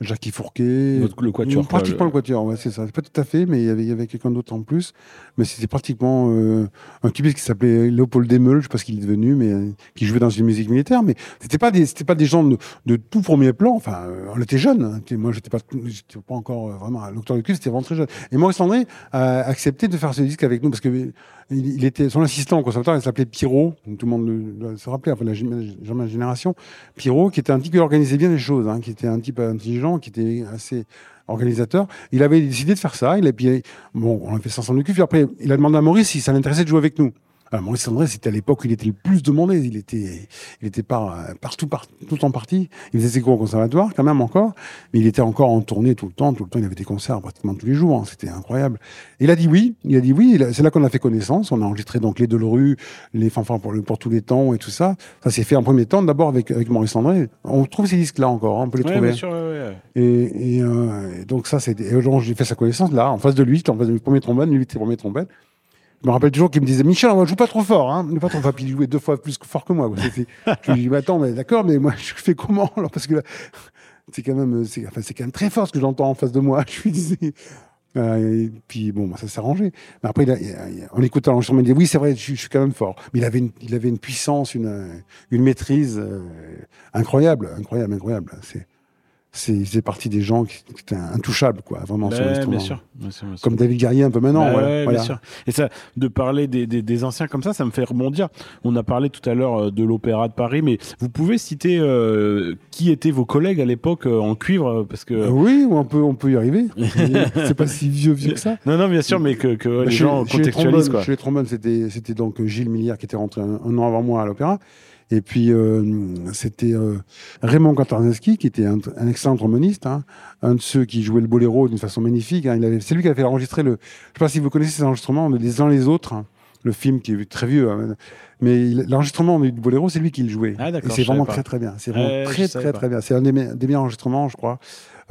Speaker 2: Jackie Fourquet.
Speaker 1: Le quatuor, quoi,
Speaker 2: Pratiquement
Speaker 1: le-
Speaker 2: le quatuor, ouais, c'est ça. Pas tout à fait, mais il y avait, quelqu'un d'autre en plus. Mais c'était pratiquement euh, un type qui s'appelait Léopold Demeul, je sais pas ce qu'il est devenu, mais euh, qui jouait dans une musique militaire. Mais c'était pas des, c'était pas des gens de, de tout premier plan. Enfin, euh, on était jeunes. hein. Moi, j'étais pas, j'étais pas encore euh, vraiment à l'octobre du cuivre, c'était vraiment très jeune. Et Maurice André a accepté de faire ce disque avec nous parce que euh, il, était son assistant au conservatoire, il s'appelait Pierrot. Tout le monde se rappeler, enfin la, ma génération. Pierrot, qui était un type qui organisait bien les choses, hein, qui était un type intelligent, qui était assez organisateur. Il avait décidé de faire ça. Il a, puis, bon, on a fait ça ensemble du cul. Puis après, il a demandé à Maurice si ça l'intéressait de jouer avec nous. Alors, Maurice André, c'était à l'époque où il était le plus demandé. Il était, il était par, partout, par, tout en partie. Il faisait ses cours au conservatoire, quand même encore. Mais il était encore en tournée tout le temps. Tout le temps, il avait des concerts pratiquement tous les jours. hein. C'était incroyable. Et il a dit oui. Il a dit oui. C'est là qu'on a fait connaissance. On a enregistré donc les Delorue, les fanfares pour, tous les temps et tout ça. Ça s'est fait en premier temps, d'abord avec, avec Maurice André. On trouve ces disques-là encore. hein. On peut les
Speaker 1: Ouais,
Speaker 2: trouver.
Speaker 1: bien sûr, ouais, ouais.
Speaker 2: Et, et, euh, et donc ça, c'était. Et aujourd'hui, j'ai fait sa connaissance là, en face de lui, en face de premier trombone, lui était premier trombone. Je me rappelle toujours qu'il me disait Michel, on joue pas trop fort, hein, pas trop fort. Puis il jouait deux fois plus fort que moi. je lui dis, attends, mais d'accord, mais moi, <laughs> je fais comment Parce que c'est quand même, c'est, quand même très fort ce que j'entends en face de moi. <laughs> Je lui disais. Euh, et puis bon, bah, ça s'est arrangé. Mais après, il a- il a- il a- en écoutant l'enregistrement, il disait oui, c'est vrai, je, suis- je quand même fort. Mais il avait une, il avait une puissance, une, maîtrise euh, incroyable, incroyable, incroyable. Il faisait partie des gens qui, qui étaient intouchables, quoi, vraiment sur l'instrument.
Speaker 1: bien sûr, bien sûr, bien sûr.
Speaker 2: Comme David Guerrier un peu maintenant.
Speaker 1: Bah
Speaker 2: voilà,
Speaker 1: ouais,
Speaker 2: voilà.
Speaker 1: bien sûr. Et ça, de parler des, des, des anciens comme ça, ça me fait rebondir. On a parlé tout à l'heure euh, de l'Opéra de Paris, mais vous pouvez citer euh, qui étaient vos collègues à l'époque euh, en cuivre, parce que
Speaker 2: Euh, oui, on peut, on peut y arriver. <laughs> c'est pas si vieux, vieux que ça.
Speaker 1: non, non, bien sûr, mais que, que
Speaker 2: Bah,
Speaker 1: les
Speaker 2: chez-
Speaker 1: gens contextualisent.
Speaker 2: Chez les trombones, c'était, c'était donc Gilles Milliard qui était rentré un, un an avant moi à l'opéra. Et puis, euh, c'était euh, Raymond Kantarzinski, qui était un, un excellent tromboniste, hein, un de ceux qui jouait le boléro d'une façon magnifique. hein. C'est lui qui a fait enregistrer le. Je sais pas si vous connaissez ces enregistrements, Les uns les autres. hein. Le film qui est très vieux, hein. mais l'enregistrement du boléro, c'est lui qui le jouait.
Speaker 1: Ah,
Speaker 2: Et c'est vraiment très très bien. C'est vraiment très très très bien. C'est un des, me- des meilleurs enregistrements, je crois,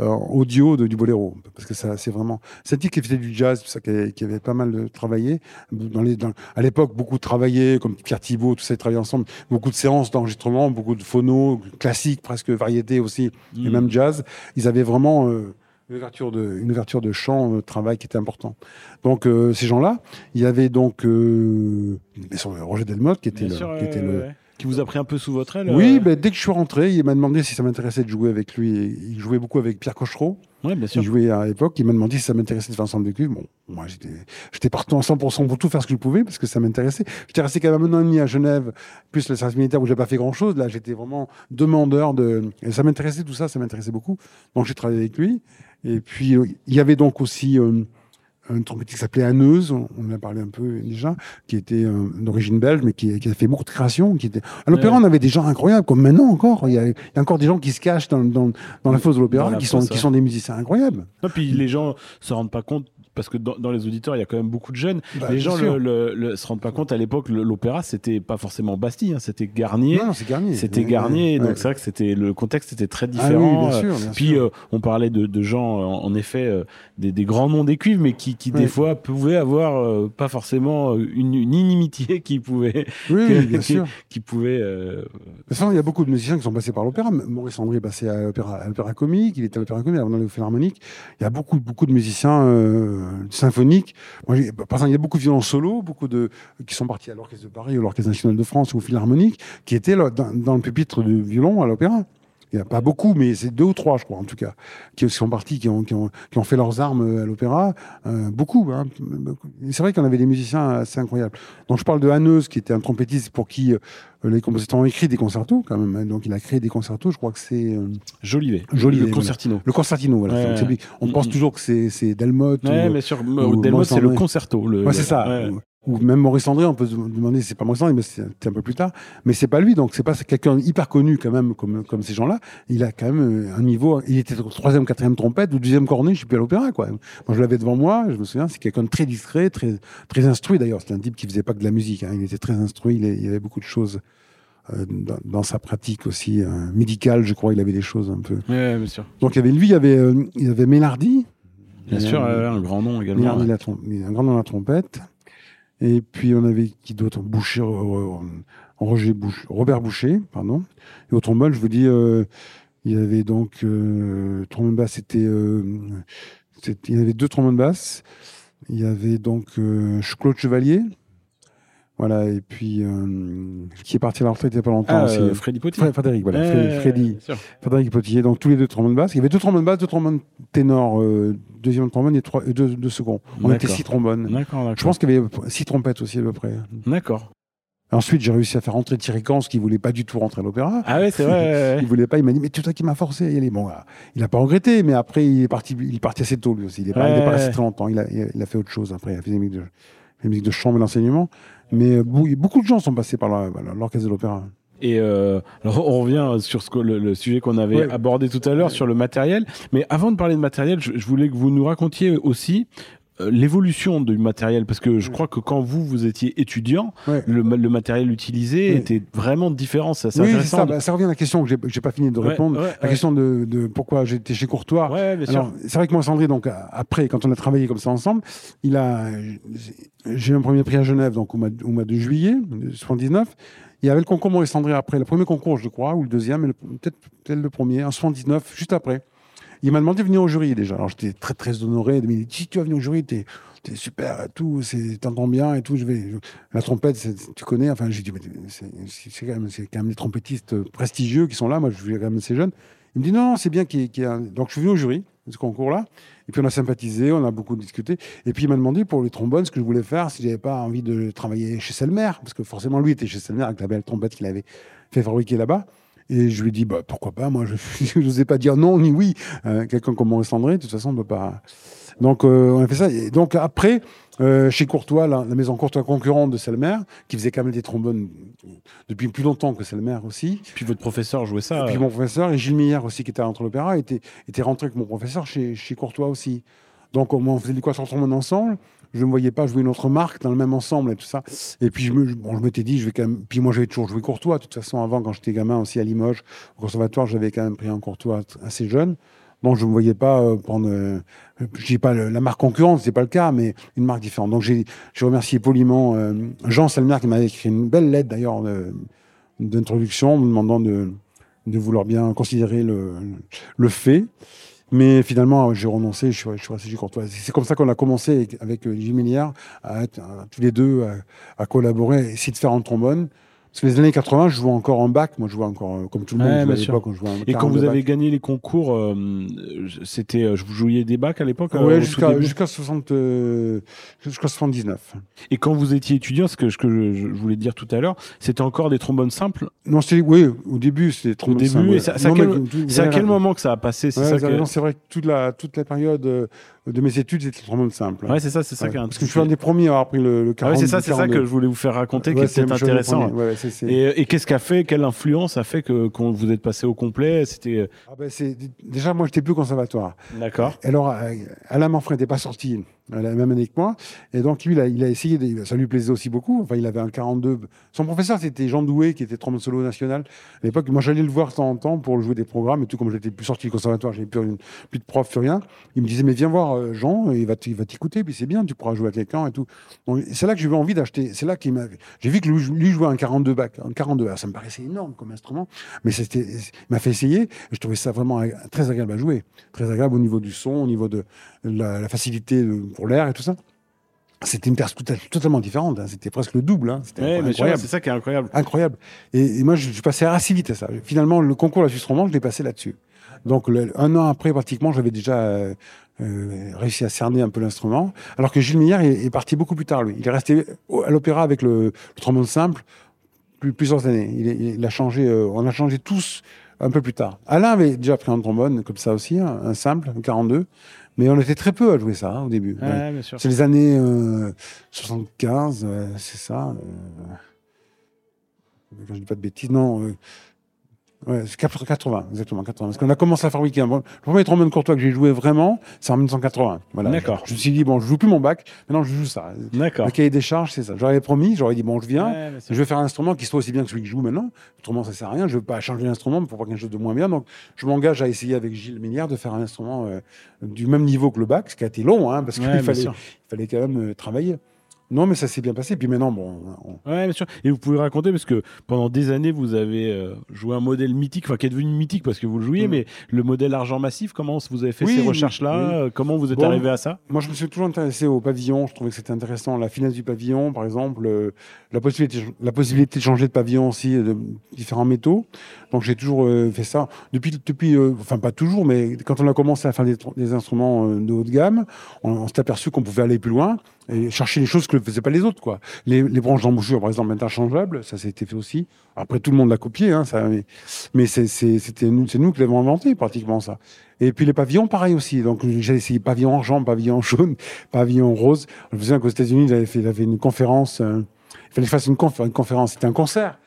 Speaker 2: audio de, du boléro, parce que ça, c'est vraiment. Type qui faisait du jazz, tout ça, qui avait, qui avait pas mal de travaillé. Dans les, dans- à l'époque, beaucoup travaillé, comme Pierre Thibault, tout ça, ils travaillaient ensemble. Beaucoup de séances d'enregistrement, beaucoup de phonos, classiques, presque variété aussi, et
Speaker 1: Mm.
Speaker 2: même jazz. Ils avaient vraiment euh, une ouverture de, une ouverture de champ, de travail qui était important. Donc euh, ces gens-là, il y avait donc euh, Roger Delmotte qui était,
Speaker 1: Bien
Speaker 2: le,
Speaker 1: sûr,
Speaker 2: qui
Speaker 1: ouais,
Speaker 2: était
Speaker 1: ouais,
Speaker 2: le,
Speaker 1: ouais. Qui vous a pris un peu sous votre aile
Speaker 2: oui, ben, dès que je suis rentré, il m'a demandé si ça m'intéressait de jouer avec lui. Il jouait beaucoup avec Pierre Cochereau.
Speaker 1: ouais, bien sûr.
Speaker 2: Il jouait à l'époque. Il m'a demandé si ça m'intéressait de faire ensemble de cuivre. Bon, moi, j'étais, j'étais partant à 100% pour tout faire ce que je pouvais parce que ça m'intéressait. J'étais resté quand même un an et demi à Genève, plus le service militaire où j'ai pas fait grand chose. Là, j'étais vraiment demandeur de. Et ça m'intéressait tout ça, ça m'intéressait beaucoup. Donc, j'ai travaillé avec lui. Et puis, euh, il y avait donc aussi. euh, un trompettiste qui s'appelait Anneuse, on on en a parlé un peu déjà, qui était euh, d'origine belge, mais qui, qui a fait beaucoup de créations. Qui était... À l'opéra,
Speaker 1: Ouais.
Speaker 2: on avait des gens incroyables, comme maintenant encore. Il y a, il y a encore des gens qui se cachent dans, dans, dans la fosse de l'opéra, qui, sont, qui sont des musiciens incroyables.
Speaker 1: Non, puis les gens se rendent pas compte parce que dans, dans les auditeurs, il y a quand même beaucoup de jeunes.
Speaker 2: Bah,
Speaker 1: les gens
Speaker 2: sûr.
Speaker 1: le, le- le- se rendent pas compte à l'époque. L'opéra, c'était pas forcément Bastille, hein, c'était Garnier.
Speaker 2: Non, c'est Garnier.
Speaker 1: C'était Garnier,
Speaker 2: ouais.
Speaker 1: donc c'est vrai que c'était le contexte était très
Speaker 2: Ah oui,
Speaker 1: différent.
Speaker 2: bien
Speaker 1: euh,
Speaker 2: sûr, bien
Speaker 1: Puis euh, on parlait de, de gens, euh, en effet, euh, des, des grands noms des cuivres, mais qui, qui des fois pouvaient avoir euh, pas forcément une, une inimitié <laughs> qui pouvait,
Speaker 2: oui,
Speaker 1: que-
Speaker 2: bien
Speaker 1: qui-
Speaker 2: sûr.
Speaker 1: qui pouvait.
Speaker 2: De toute façon, il y a beaucoup de musiciens qui sont passés par l'opéra. Maurice André est passé à l'opéra, à l'opéra comique, il était à l'opéra comique, avant d'aller au philharmonique. Il y a beaucoup, beaucoup de musiciens euh, symphoniques. Moi, j'ai- par exemple, il y a beaucoup de violons solo, beaucoup de qui sont partis à l'Orchestre de Paris ou l'Orchestre national de France ou au philharmonique, qui étaient là, dans le pupitre du violon à l'opéra. Il n'y a pas beaucoup, mais c'est deux ou trois, je crois, en tout cas, qui sont partis, qui ont, qui ont, qui ont fait leurs armes à l'opéra. Euh, beaucoup. Hein. C'est vrai qu'on avait des musiciens assez incroyables. Donc je parle de Hanneuse, qui était un trompettiste pour qui euh, les compositeurs ont écrit des concertos, quand même. Hein. Donc il a créé des concertos, je crois que c'est. Euh,
Speaker 1: Jolivet.
Speaker 2: Jolivet.
Speaker 1: Le concertino.
Speaker 2: Le concertino, voilà.
Speaker 1: Ouais,
Speaker 2: Donc,
Speaker 1: ouais.
Speaker 2: On pense toujours que c'est Delmotte.
Speaker 1: Ouais,
Speaker 2: ou-
Speaker 1: mais sur Delmotte, c'est le concerto. Le,
Speaker 2: Ouais, c'est ça. Ou, même Maurice André, on peut se demander, c'est pas Maurice André, mais c'était un peu plus tard. Mais c'est pas lui, donc c'est pas c'est quelqu'un hyper connu quand même, comme, comme ces gens-là. Il a quand même euh, un niveau. Il était troisième, quatrième trompette ou deuxième cornet, je suis plus à l'opéra, quoi. Moi, je l'avais devant moi, je me souviens, c'est quelqu'un de très discret, très, très instruit d'ailleurs. C'était un type qui faisait pas que de la musique, hein. il était très instruit, il, avait beaucoup de choses. euh, dans, dans sa pratique aussi euh, médicale, je crois, il avait des choses un peu.
Speaker 1: Ouais, bien sûr.
Speaker 2: Donc il y avait lui, il y avait, euh, il y avait Mélardi,
Speaker 1: Bien sûr, un grand nom également.
Speaker 2: Mélardi,
Speaker 1: ouais.
Speaker 2: la un grand nom à la trompette. Et puis on avait qui d'autre? Boucher, euh, Roger Boucher, Robert Boucher, pardon. Et au trombone, je vous dis, euh, il y avait donc euh, trombone basse, c'était, euh, il y avait deux trombones basses. Il y avait donc euh, Claude Chevalier, voilà, et puis euh, qui est parti à la retraite il n'y a pas longtemps
Speaker 1: Ah,
Speaker 2: aussi.
Speaker 1: euh, Freddy Potier.
Speaker 2: Fred- Frédéric, voilà,
Speaker 1: Ouais.
Speaker 2: Frédéric Potier, donc tous les deux trombones basses. Il y avait deux trombones basses, deux trombones ténors, euh, deuxième trombone et trois, deux, deux seconds. On était six trombones.
Speaker 1: D'accord, d'accord.
Speaker 2: Je pense qu'il y avait six trompettes aussi à peu près.
Speaker 1: D'accord.
Speaker 2: Ensuite, j'ai réussi à faire rentrer Thierry Cans, qui voulait pas du tout rentrer à l'opéra.
Speaker 1: Ah ouais, c'est vrai. ouais, <laughs>
Speaker 2: Il
Speaker 1: ouais.
Speaker 2: voulait pas, il m'a dit, mais c'est toi qui m'as forcé à y aller. Bon, il a pas regretté, mais après, il est parti, il est parti assez tôt, lui aussi. Il est pas, il est pas
Speaker 1: Ouais.
Speaker 2: resté très longtemps. Il a, il a fait autre chose après. Il a fait des des musiques de chambre et d'enseignement. Mais euh, beaucoup de gens sont passés par la- l'orchestre de l'opéra.
Speaker 1: Et euh, alors on revient sur ce que, le, le sujet qu'on avait
Speaker 2: Ouais.
Speaker 1: abordé tout à l'heure sur le matériel. Mais avant de parler de matériel, je, je voulais que vous nous racontiez aussi l'évolution du matériel parce que je crois que quand vous vous étiez étudiant,
Speaker 2: Ouais.
Speaker 1: le, ma- le matériel utilisé
Speaker 2: Ouais.
Speaker 1: était vraiment différent. Assez
Speaker 2: Oui, ça. Bah, ça revient à la question que j'ai pas fini de répondre.
Speaker 1: ouais,
Speaker 2: La question de, de pourquoi j'étais chez Courtois. C'est vrai que moi, Sandré, donc, après, quand on a travaillé comme ça ensemble, il a, j'ai eu un premier prix à Genève, donc, au mois, de- au mois de juillet, 79. Il y avait le concours Maurice Sandré après, le premier concours, je crois, ou le deuxième, peut-être peut le premier, en 79, juste après. Il m'a demandé de venir au jury déjà. Alors, j'étais très, très honoré. Il m'a dit, si tu vas venir au jury, t'es, t'es super, et tout, t'entends bien et tout, la trompette, tu connais? Enfin, j'ai dit, c'est, quand quand même des trompettistes prestigieux qui sont là. Moi, je suis quand même assez jeune. Il me dit, non, c'est bien qu'il qu'il y ait un- Donc, je suis venu au jury de ce concours-là. Et puis, on a sympathisé, on a beaucoup discuté. Et puis, il m'a demandé pour les trombones ce que je voulais faire, si j'avais pas envie de travailler chez Selmer. Parce que forcément, lui était chez Selmer avec la belle trompette qu'il avait fait fabriquer là-bas. Et je lui dit, bah, pourquoi pas, moi, <laughs> je n'osais pas dire non ni oui. Euh, Quelqu'un comme Maurice André, de toute façon, on ne peut pas. Donc, euh, on a fait ça. Et donc, après, euh, chez Courtois, la, la maison Courtois concurrente de Selmer, qui faisait quand même des trombones depuis plus longtemps que Selmer aussi.
Speaker 1: Puis votre professeur jouait ça.
Speaker 2: Et puis mon professeur, et Gilles Meillard aussi, qui était entre l'opéra, était, était rentré avec mon professeur chez, chez Courtois aussi. Donc, on, faisait du quatuor trombone ensemble. Je ne me voyais pas jouer une autre marque dans le même ensemble et tout ça. Et puis, je me, bon, je m'étais dit, je vais quand même. Puis moi, j'avais toujours joué Courtois. De toute façon, avant, quand j'étais gamin aussi à Limoges, au conservatoire, j'avais quand même pris un Courtois assez jeune. Donc, je ne me voyais pas euh, prendre. euh, je dis pas la marque concurrente, c'est pas le cas, mais une marque différente. Donc, j'ai remercié poliment euh, Jean Salmer qui m'avait écrit une belle lettre d'ailleurs d'introduction, me demandant de, vouloir bien considérer le fait. Mais finalement, j'ai renoncé, je suis, resté. C'est comme ça qu'on a commencé avec, euh, Jim Milliard à à- tous les deux à, à collaborer, essayer de faire un trombone. Parce que les années 80, je jouais encore en bac. Moi, je jouais encore euh, comme tout le monde.
Speaker 1: Ouais,
Speaker 2: je jouais à l'époque, on jouait en
Speaker 1: Et quand
Speaker 2: 42
Speaker 1: vous avez
Speaker 2: bac.
Speaker 1: gagné les concours, euh, c'était, euh, vous jouiez des bacs à l'époque euh, tout
Speaker 2: jusqu'à
Speaker 1: début
Speaker 2: jusqu'à 60, euh, jusqu'à 79.
Speaker 1: Et quand vous étiez étudiant, ce que, ce que je, je voulais dire tout à l'heure, c'était encore des trombones simples?
Speaker 2: Non, c'était, oui, au début, c'était trop
Speaker 1: Au début, C'est à quel moment que ça a passé? C'est
Speaker 2: Ouais,
Speaker 1: que...
Speaker 2: vrai que toute la, toute la période euh, de mes études, c'était trombone simple.
Speaker 1: Ouais, c'est ça, c'est ça
Speaker 2: Ouais.
Speaker 1: qui est
Speaker 2: Parce que je suis un des premiers à avoir pris le, le
Speaker 1: Ah
Speaker 2: 40.
Speaker 1: ouais, c'est ça, c'est ça
Speaker 2: 42.
Speaker 1: que je voulais vous faire raconter,
Speaker 2: Ouais,
Speaker 1: qui était intéressant.
Speaker 2: Ouais,
Speaker 1: Et, et qu'est-ce qu'a fait, quelle influence a fait que quand vous êtes passé au complet C'était
Speaker 2: Ah ben, c'est- déjà, moi, j'étais plus conservatoire.
Speaker 1: d'accord.
Speaker 2: Et Alors, euh, Alain Manfred n'était pas sorti euh, la même année que moi. Et donc, lui, il a, essayé, ça lui plaisait aussi beaucoup. Enfin, il avait un 42. Son professeur, c'était Jean Doué, qui était trombone solo national. À l'époque, moi, j'allais le voir de temps en temps pour jouer des programmes et tout. Comme j'étais plus sorti du conservatoire, j'avais plus, plus de prof, plus rien. Il me disait, mais viens voir euh, Jean, il va t'écouter, puis c'est bien, tu pourras jouer à quelqu'un et tout. Donc, c'est là que j'ai eu envie d'acheter. C'est là qu'il m'a. J'ai vu que lui, jouait un 42 bac, un 42. Alors, ça me paraissait énorme comme instrument, mais c'était, il m'a fait essayer. Je trouvais ça vraiment ag- très agréable à jouer, très agréable au niveau du son, au niveau de la, la facilité de- pour l'air et tout ça. c'était une perce totalement différente. Hein. C'était presque le double. Hein. C'était
Speaker 1: Ouais,
Speaker 2: incroyable.
Speaker 1: c'est ça qui est incroyable.
Speaker 2: Incroyable. Et, et moi, je, je passais assez vite à ça. Finalement, le concours de la Suisse romande, je l'ai passé là-dessus. Donc, le- un an après, pratiquement, j'avais déjà euh, euh, réussi à cerner un peu l'instrument. Alors que Gilles Millière est, est parti beaucoup plus tard, lui. Il est resté au- à l'opéra avec le, le trombone simple plus, plusieurs années. Il, est- il a changé, euh, on a changé tous un peu plus tard. Alain avait déjà pris un trombone comme ça aussi, un, un simple, un 42. Mais on était très peu à jouer ça hein, au début.
Speaker 1: Ouais,
Speaker 2: Ouais.
Speaker 1: bien sûr.
Speaker 2: C'est les années euh, 75, euh, c'est ça. euh, quand je dis pas de bêtises, non. Ouais, c'est 80, exactement, 80. Parce qu'on a commencé à fabriquer. un- Le premier trombone courtois que j'ai joué vraiment, c'est en 1980. Voilà.
Speaker 1: D'accord.
Speaker 2: Je me suis dit, bon, je joue plus mon bac, maintenant je joue ça.
Speaker 1: D'accord.
Speaker 2: Le cahier des charges, c'est ça. J'aurais promis, j'aurais dit, bon, je viens.
Speaker 1: Ouais.
Speaker 2: Je vais faire un instrument qui soit aussi bien que celui que je joue maintenant. Autrement, ça sert à rien. Je veux pas changer l'instrument pour voir quelque chose de moins bien. Donc, je m'engage à essayer avec Gilles Milliard de faire un instrument euh, du même niveau que le bac, ce qui a été long, hein, parce qu'il
Speaker 1: Ouais,
Speaker 2: fallait, il fallait quand même euh, travailler. Non, mais ça s'est bien passé. Puis maintenant, bon, on-
Speaker 1: Ouais, bien sûr. Et vous pouvez raconter, parce que pendant des années, vous avez euh, joué un modèle mythique, enfin qui est devenu mythique parce que vous le jouiez,
Speaker 2: Mm.
Speaker 1: mais le modèle argent massif, comment vous avez fait
Speaker 2: Oui,
Speaker 1: ces recherches-là?
Speaker 2: oui.
Speaker 1: Euh, Comment vous êtes
Speaker 2: Bon.
Speaker 1: arrivé à ça?
Speaker 2: moi, je me suis toujours intéressé au pavillon. Je trouvais que c'était intéressant. La finesse du pavillon, par exemple, euh, la, possibilité, la possibilité de changer de pavillon aussi, euh, de différents métaux. Donc, j'ai toujours euh, fait ça. Depuis, depuis euh, enfin, pas toujours, mais quand on a commencé à faire des, tr- des instruments de haut de gamme, on, on s'est aperçu qu'on pouvait aller plus loin et chercher les choses que ne faisaient pas les autres. Quoi. Les, les branches d'embouchure, par exemple, interchangeables, ça, c'était fait aussi. Après, tout le monde l'a copié, hein, ça, mais, mais c'est, nous, nous qui l'avons inventé, pratiquement, ça. Et puis les pavillons, pareil aussi. Donc j'ai essayé pavillon argent, pavillon jaune, <laughs> pavillon rose. Je me souviens qu'aux États-Unis, il avait fait, avait une conférence. euh, il fallait que je fasse une conférence. C'était un concert.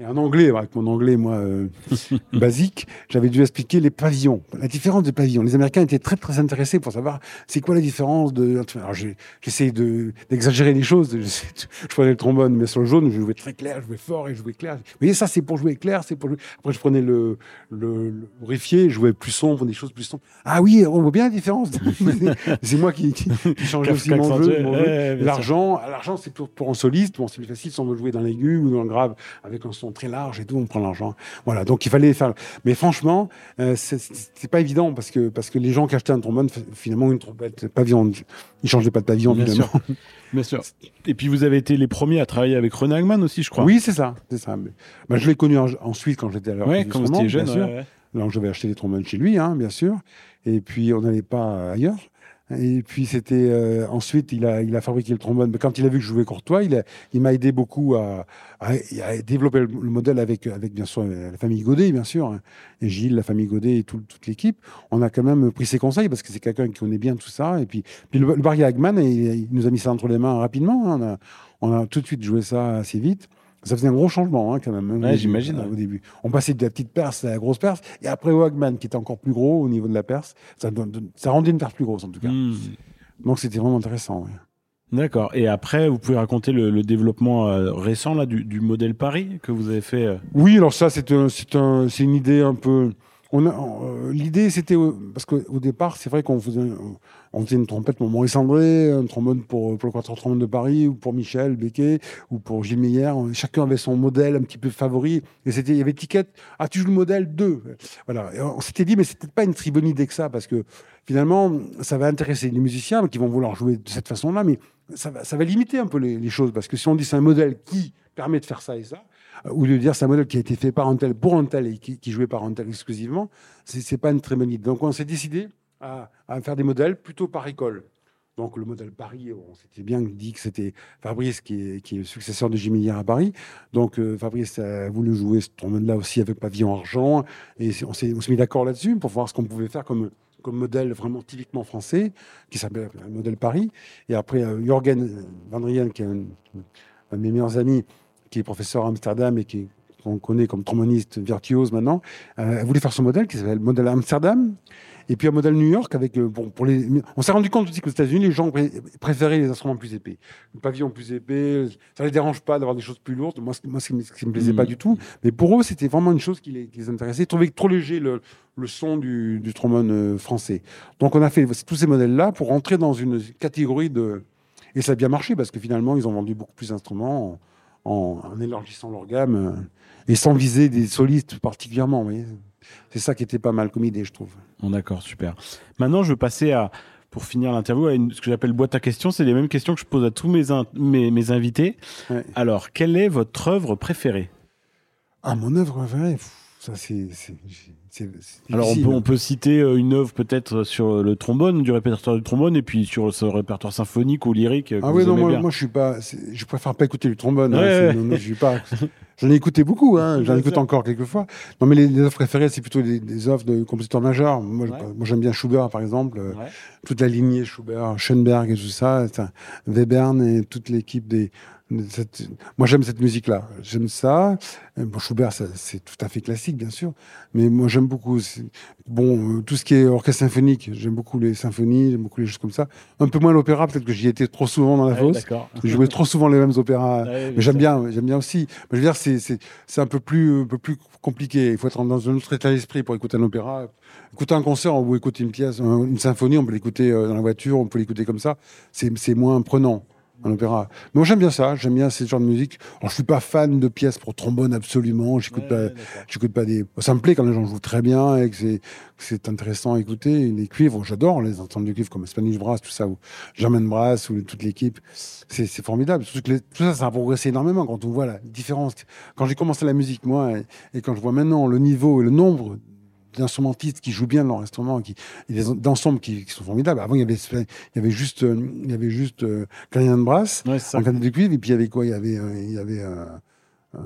Speaker 2: Et en anglais, avec mon anglais, moi, euh, <laughs> basique, j'avais dû expliquer les pavillons, la différence des pavillons. Les Américains étaient très, très intéressés pour savoir c'est quoi la différence de. Alors, de, d'exagérer les choses. Je, prenais le trombone, mais sur le jaune, je jouais très clair, je jouais fort et je jouais clair. Vous voyez, ça, c'est pour jouer clair, c'est pour jouer. Après, je prenais le, le, le rifier, je jouais plus sombre, des choses plus sombres. Ah oui, on voit bien la différence. <laughs> c'est moi qui, qui, qui changeais aussi mon jeu.
Speaker 1: ouais.
Speaker 2: L'argent, l'argent, c'est pour, pour un soliste. Bon, c'est plus facile si on veut jouer dans l'aigu ou dans le grave avec un son très large et tout, on prend l'argent. Voilà. Donc, il fallait faire. Mais franchement, euh, c'est- pas évident parce que, parce que les gens qui achetaient un trombone, finalement, une trompette pavillon, ils changeaient pas de pavillon,
Speaker 1: Bien
Speaker 2: évidemment.
Speaker 1: Bien sûr. Et puis vous avez été les premiers à travailler avec René Hagman aussi, je crois.
Speaker 2: Oui, c'est ça, c'est ça. Mais, bah, je l'ai connu en- ensuite quand j'étais à l'heure
Speaker 1: Ouais, quand vous étiez jeune.
Speaker 2: bien sûr.
Speaker 1: ouais,
Speaker 2: j'avais acheté des trombones chez lui, hein, bien sûr. Et puis on n'allait pas ailleurs. Et puis c'était euh, ensuite il a il a fabriqué le trombone. Mais quand il a vu que je jouais Courtois, il a- il m'a aidé beaucoup à, à, à développer le, le modèle avec avec bien sûr la famille Godet, bien sûr, hein. et Gilles, la famille Godet et tout- toute l'équipe. On a quand même pris ses conseils parce que c'est quelqu'un qui connaît bien tout ça. Et puis, puis le, le Barry Hagman, il, il nous a mis ça entre les mains rapidement. hein. On a on a tout de suite joué ça assez vite. Ça faisait un gros changement hein, quand même. hein,
Speaker 1: Ouais, j'imagine,
Speaker 2: euh,
Speaker 1: ouais.
Speaker 2: Au début, on passait de la petite perce à la grosse perce, et après au Hagman qui était encore plus gros au niveau de la perce, ça, rendait une perce plus grosse en tout cas.
Speaker 1: Hmm.
Speaker 2: Donc c'était vraiment intéressant. ouais.
Speaker 1: D'accord. Et après, vous pouvez raconter le, le développement euh, récent là, du, du modèle Paris que vous avez fait. euh,
Speaker 2: Oui, alors ça c'est un, c'est un, c'est une idée un peu. On a, euh, l'idée c'était euh, parce qu'au départ c'est vrai qu'on faisait, on une trompette pour Maurice André, un trombone pour, pour le quatuor trombone de Paris ou pour Michel Becquet ou pour Gilles Meyer. Chacun avait son modèle un petit peu favori et c'était il y avait étiquette. Ah tu joues le modèle 2 Voilà. On s'était dit mais c'était pas une bonne idée que ça parce que finalement ça va intéresser les musiciens qui vont vouloir jouer de cette façon-là, mais ça va, limiter un peu les, les choses parce que si on dit c'est un modèle qui permet de faire ça et ça, euh, ou de dire c'est un modèle qui a été fait par un tel pour un tel et qui, qui jouait par un tel exclusivement, c'est pas une très bonne idée. Donc on s'est décidé à, faire des modèles plutôt par école. Donc le modèle Paris, on s'était bien dit que c'était Fabrice qui est, le successeur de Jimmy Milliard à Paris. Donc euh, Fabrice a voulu jouer ce trombone-là aussi avec pavillon argent. Et on s'est mis d'accord là-dessus pour voir ce qu'on pouvait faire comme, modèle vraiment typiquement français, qui s'appelle le modèle Paris. Et après, euh, Jorgen Van Ryen, qui est un de mes meilleurs amis, qui est professeur à Amsterdam et qui qu'on connaît comme tromboniste virtuose maintenant, euh, a voulu faire son modèle qui s'appelle le modèle Amsterdam. Et puis un modèle New York avec euh, bon pour les. On s'est rendu compte aussi qu'aux États-Unis les gens pré- préféraient les instruments plus épais, le pavillon plus épais. Ça les dérange pas d'avoir des choses plus lourdes. Moi, ce- moi, ce qui me, me plaisait
Speaker 1: Mm.
Speaker 2: pas du tout. Mais pour eux, c'était vraiment une chose qui les, qui les intéressait. Ils trouvaient trop léger le, le son du, du trombone euh, français. Donc on a fait tous ces modèles-là pour rentrer dans une catégorie de. Et ça a bien marché parce que finalement, ils ont vendu beaucoup plus d'instruments en, en, en élargissant leur gamme euh, et sans viser des solistes particulièrement. vous voyez. C'est ça qui était pas mal comme idée, je trouve.
Speaker 1: Bon, d'accord, super. Maintenant, je veux passer à pour finir l'interview, à une, ce que j'appelle boîte à questions. C'est les mêmes questions que je pose à tous mes, in- mes, mes invités.
Speaker 2: Ouais.
Speaker 1: Alors, quelle est votre œuvre préférée?
Speaker 2: Ah, mon œuvre préférée, ça c'est. c'est-
Speaker 1: Alors, on peut,
Speaker 2: hein.
Speaker 1: on peut citer euh, une œuvre peut-être sur le trombone, du répertoire du trombone, et puis sur ce répertoire symphonique ou lyrique. euh,
Speaker 2: Ah oui, non, moi, moi je suis pas. Je préfère pas écouter du trombone. hein,
Speaker 1: Ouais,
Speaker 2: c'est-
Speaker 1: ouais.
Speaker 2: non, non, je suis pas. J'en ai écouté beaucoup, hein, <laughs> j'en écoute encore quelques fois. Non, mais les, les œuvres préférées, c'est plutôt des, des œuvres de compositeurs majeurs. Moi, je-
Speaker 1: Ouais.
Speaker 2: moi, j'aime bien Schubert, par exemple. euh, toute la lignée Schubert, Schoenberg et tout ça, Webern et toute l'équipe des. Cette- Moi, j'aime cette musique-là. J'aime ça. Euh, Bon, Schubert, c'est tout à fait classique, bien sûr. Mais moi, j'aime beaucoup. Bon, euh, tout ce qui est orchestre symphonique. J'aime beaucoup les symphonies, j'aime beaucoup les choses comme ça. Un peu moins l'opéra, peut-être que j'y étais trop souvent dans la
Speaker 1: Ouais,
Speaker 2: fosse.
Speaker 1: D'accord.
Speaker 2: Je jouais trop souvent les mêmes opéras.
Speaker 1: Ouais,
Speaker 2: Mais j'aime bien, j'aime bien aussi. Mais je veux dire, c'est, un peu plus, un peu plus compliqué. Il faut être dans un autre état d'esprit pour écouter un opéra. Écouter un concert ou écouter une pièce, un- une symphonie, on peut l'écouter euh, dans la voiture, on peut l'écouter comme ça. C'est moins prenant. Un opéra. Mais moi, j'aime bien ça. J'aime bien ce genre de musique. Alors, je suis pas fan de pièces pour trombone absolument. J'écoute
Speaker 1: Ouais,
Speaker 2: pas, j'écoute pas des. Ça me plaît quand les gens jouent très bien et que c'est, c'est intéressant à écouter. Les cuivres, j'adore les ensembles de cuivres comme Spanish Brass, tout ça, ou German Brass, ou toute l'équipe. C'est, c'est formidable. Les- tout ça, ça a progressé énormément quand on voit la différence. Quand j'ai commencé la musique, moi, et, et quand je vois maintenant le niveau et le nombre d'instrumentistes qui jouent bien leur instrument, qui, et des qui, qui sont formidables. Avant, il y avait, il y avait juste, euh, il y avait juste euh, de Brass,
Speaker 1: Ouais,
Speaker 2: en de cuivre, et puis il y avait quoi? Il y avait, euh, il y avait euh, euh,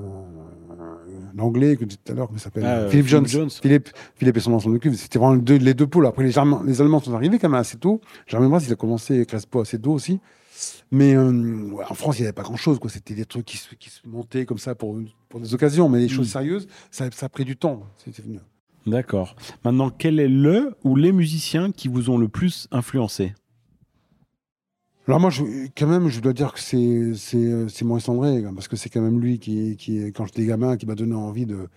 Speaker 2: l'anglais que tu disais tout à l'heure, comment s'appelle?
Speaker 1: Ah, euh,
Speaker 2: Philippe Jones.
Speaker 1: Philippe Jones.
Speaker 2: Philippe, Philippe et son ensemble de cuivre. C'était vraiment les deux, les deux pôles. Après, les, Germains- les Allemands sont arrivés quand même assez tôt. Germain Brass, il a commencé Crespo assez tôt aussi. Mais euh, en France, il n'y avait pas grand-chose. quoi. C'était des trucs qui se, qui se montaient comme ça pour, pour des occasions. Mais les choses
Speaker 1: Mm.
Speaker 2: sérieuses, ça, ça a pris du temps. C'était venu.
Speaker 1: D'accord. Maintenant, quel est le ou les musiciens qui vous ont le plus influencé?
Speaker 2: Alors moi, quand même, je dois dire que c'est c'est euh, c'est Maurice André, parce que c'est quand même lui qui, qui, quand j'étais gamin, qui m'a donné envie de,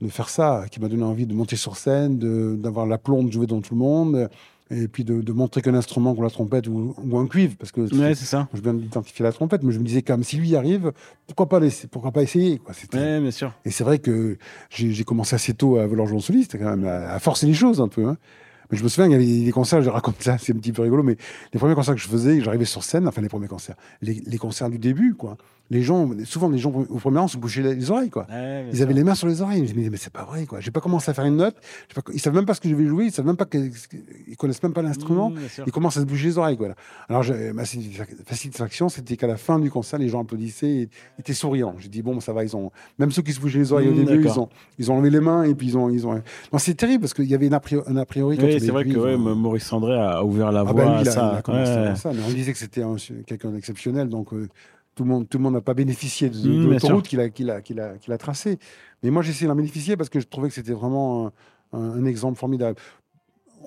Speaker 2: de faire ça, qui m'a donné envie de monter sur scène, d'avoir l'aplomb de jouer devant tout le monde, et puis de, de montrer qu'un instrument comme la trompette ou, ou un cuivre, parce que
Speaker 1: Ouais, c'est ça.
Speaker 2: je viens d'identifier la trompette, mais je me disais quand même, si lui y arrive, pourquoi pas, laisser, pourquoi pas essayer quoi. C'était-
Speaker 1: Ouais, bien sûr.
Speaker 2: Et c'est vrai que j'ai j'ai commencé assez tôt à vouloir jouer en soliste, quand même, à, à forcer les choses un peu. hein. Mais je me souviens, il y avait des concerts, je raconte ça, c'est un petit peu rigolo, mais les premiers concerts que je faisais, j'arrivais sur scène, enfin les premiers concerts, les, les concerts du début, quoi. Les gens, souvent les gens au premier rang se bouchaient les, les oreilles, quoi.
Speaker 1: Ouais,
Speaker 2: Ils avaient les mains sur les oreilles. Je me disais, mais c'est pas vrai, quoi. J'ai pas commencé à faire une note. Pas, ils savent même pas ce que je vais jouer. Ils savent même pas ils connaissent même pas l'instrument.
Speaker 1: Mmh.
Speaker 2: Ils commencent à se bouger les oreilles, quoi. Alors, ma satisfaction, c'était qu'à la fin du concert, les gens applaudissaient et étaient souriants. J'ai dit, bon, ça va, ils ont, même ceux qui se bougeaient les oreilles au
Speaker 1: Mmh,
Speaker 2: début, ils ont, ils ont enlevé les mains et puis ils ont, ils ont. Non, c'est terrible parce qu'il y avait un a priori. quand
Speaker 1: Oui, c'est
Speaker 2: est
Speaker 1: vrai que ouais,
Speaker 2: euh,
Speaker 1: Maurice André a ouvert la
Speaker 2: ah
Speaker 1: voie
Speaker 2: bah lui,
Speaker 1: à
Speaker 2: il a,
Speaker 1: ça.
Speaker 2: il a commencé
Speaker 1: Ouais.
Speaker 2: par ça, mais on disait que c'était un- quelqu'un d'exceptionnel, donc euh, tout le monde, tout le monde n'a pas bénéficié de,
Speaker 1: Mmh,
Speaker 2: de l'autoroute qu'il a, qu'il a, qu'il a, qu'il a tracée. Mais moi, j'ai essayé d'en bénéficier parce que je trouvais que c'était vraiment un, un- un exemple formidable.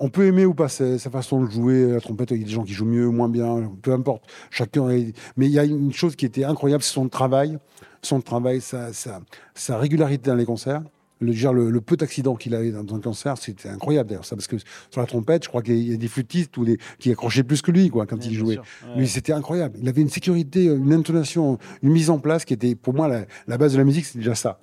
Speaker 2: On peut aimer ou pas sa, façon de jouer la trompette. Il y a des gens qui jouent mieux ou moins bien, peu importe. Chacun. est- Mais il y a une chose qui était incroyable, c'est son travail, son travail, sa, sa, sa régularité dans les concerts. Le, dire, le, le peu d'accidents qu'il avait dans, dans un concert, c'était incroyable d'ailleurs. Ça, parce que sur la trompette, je crois qu'il y a des flûtistes ou des, qui accrochaient plus que lui quoi, quand
Speaker 1: Ouais,
Speaker 2: il jouait.
Speaker 1: Ouais.
Speaker 2: Lui, c'était incroyable. Il avait une sécurité, une intonation, une mise en place qui était, pour moi, la, la base de la musique, c'était déjà ça.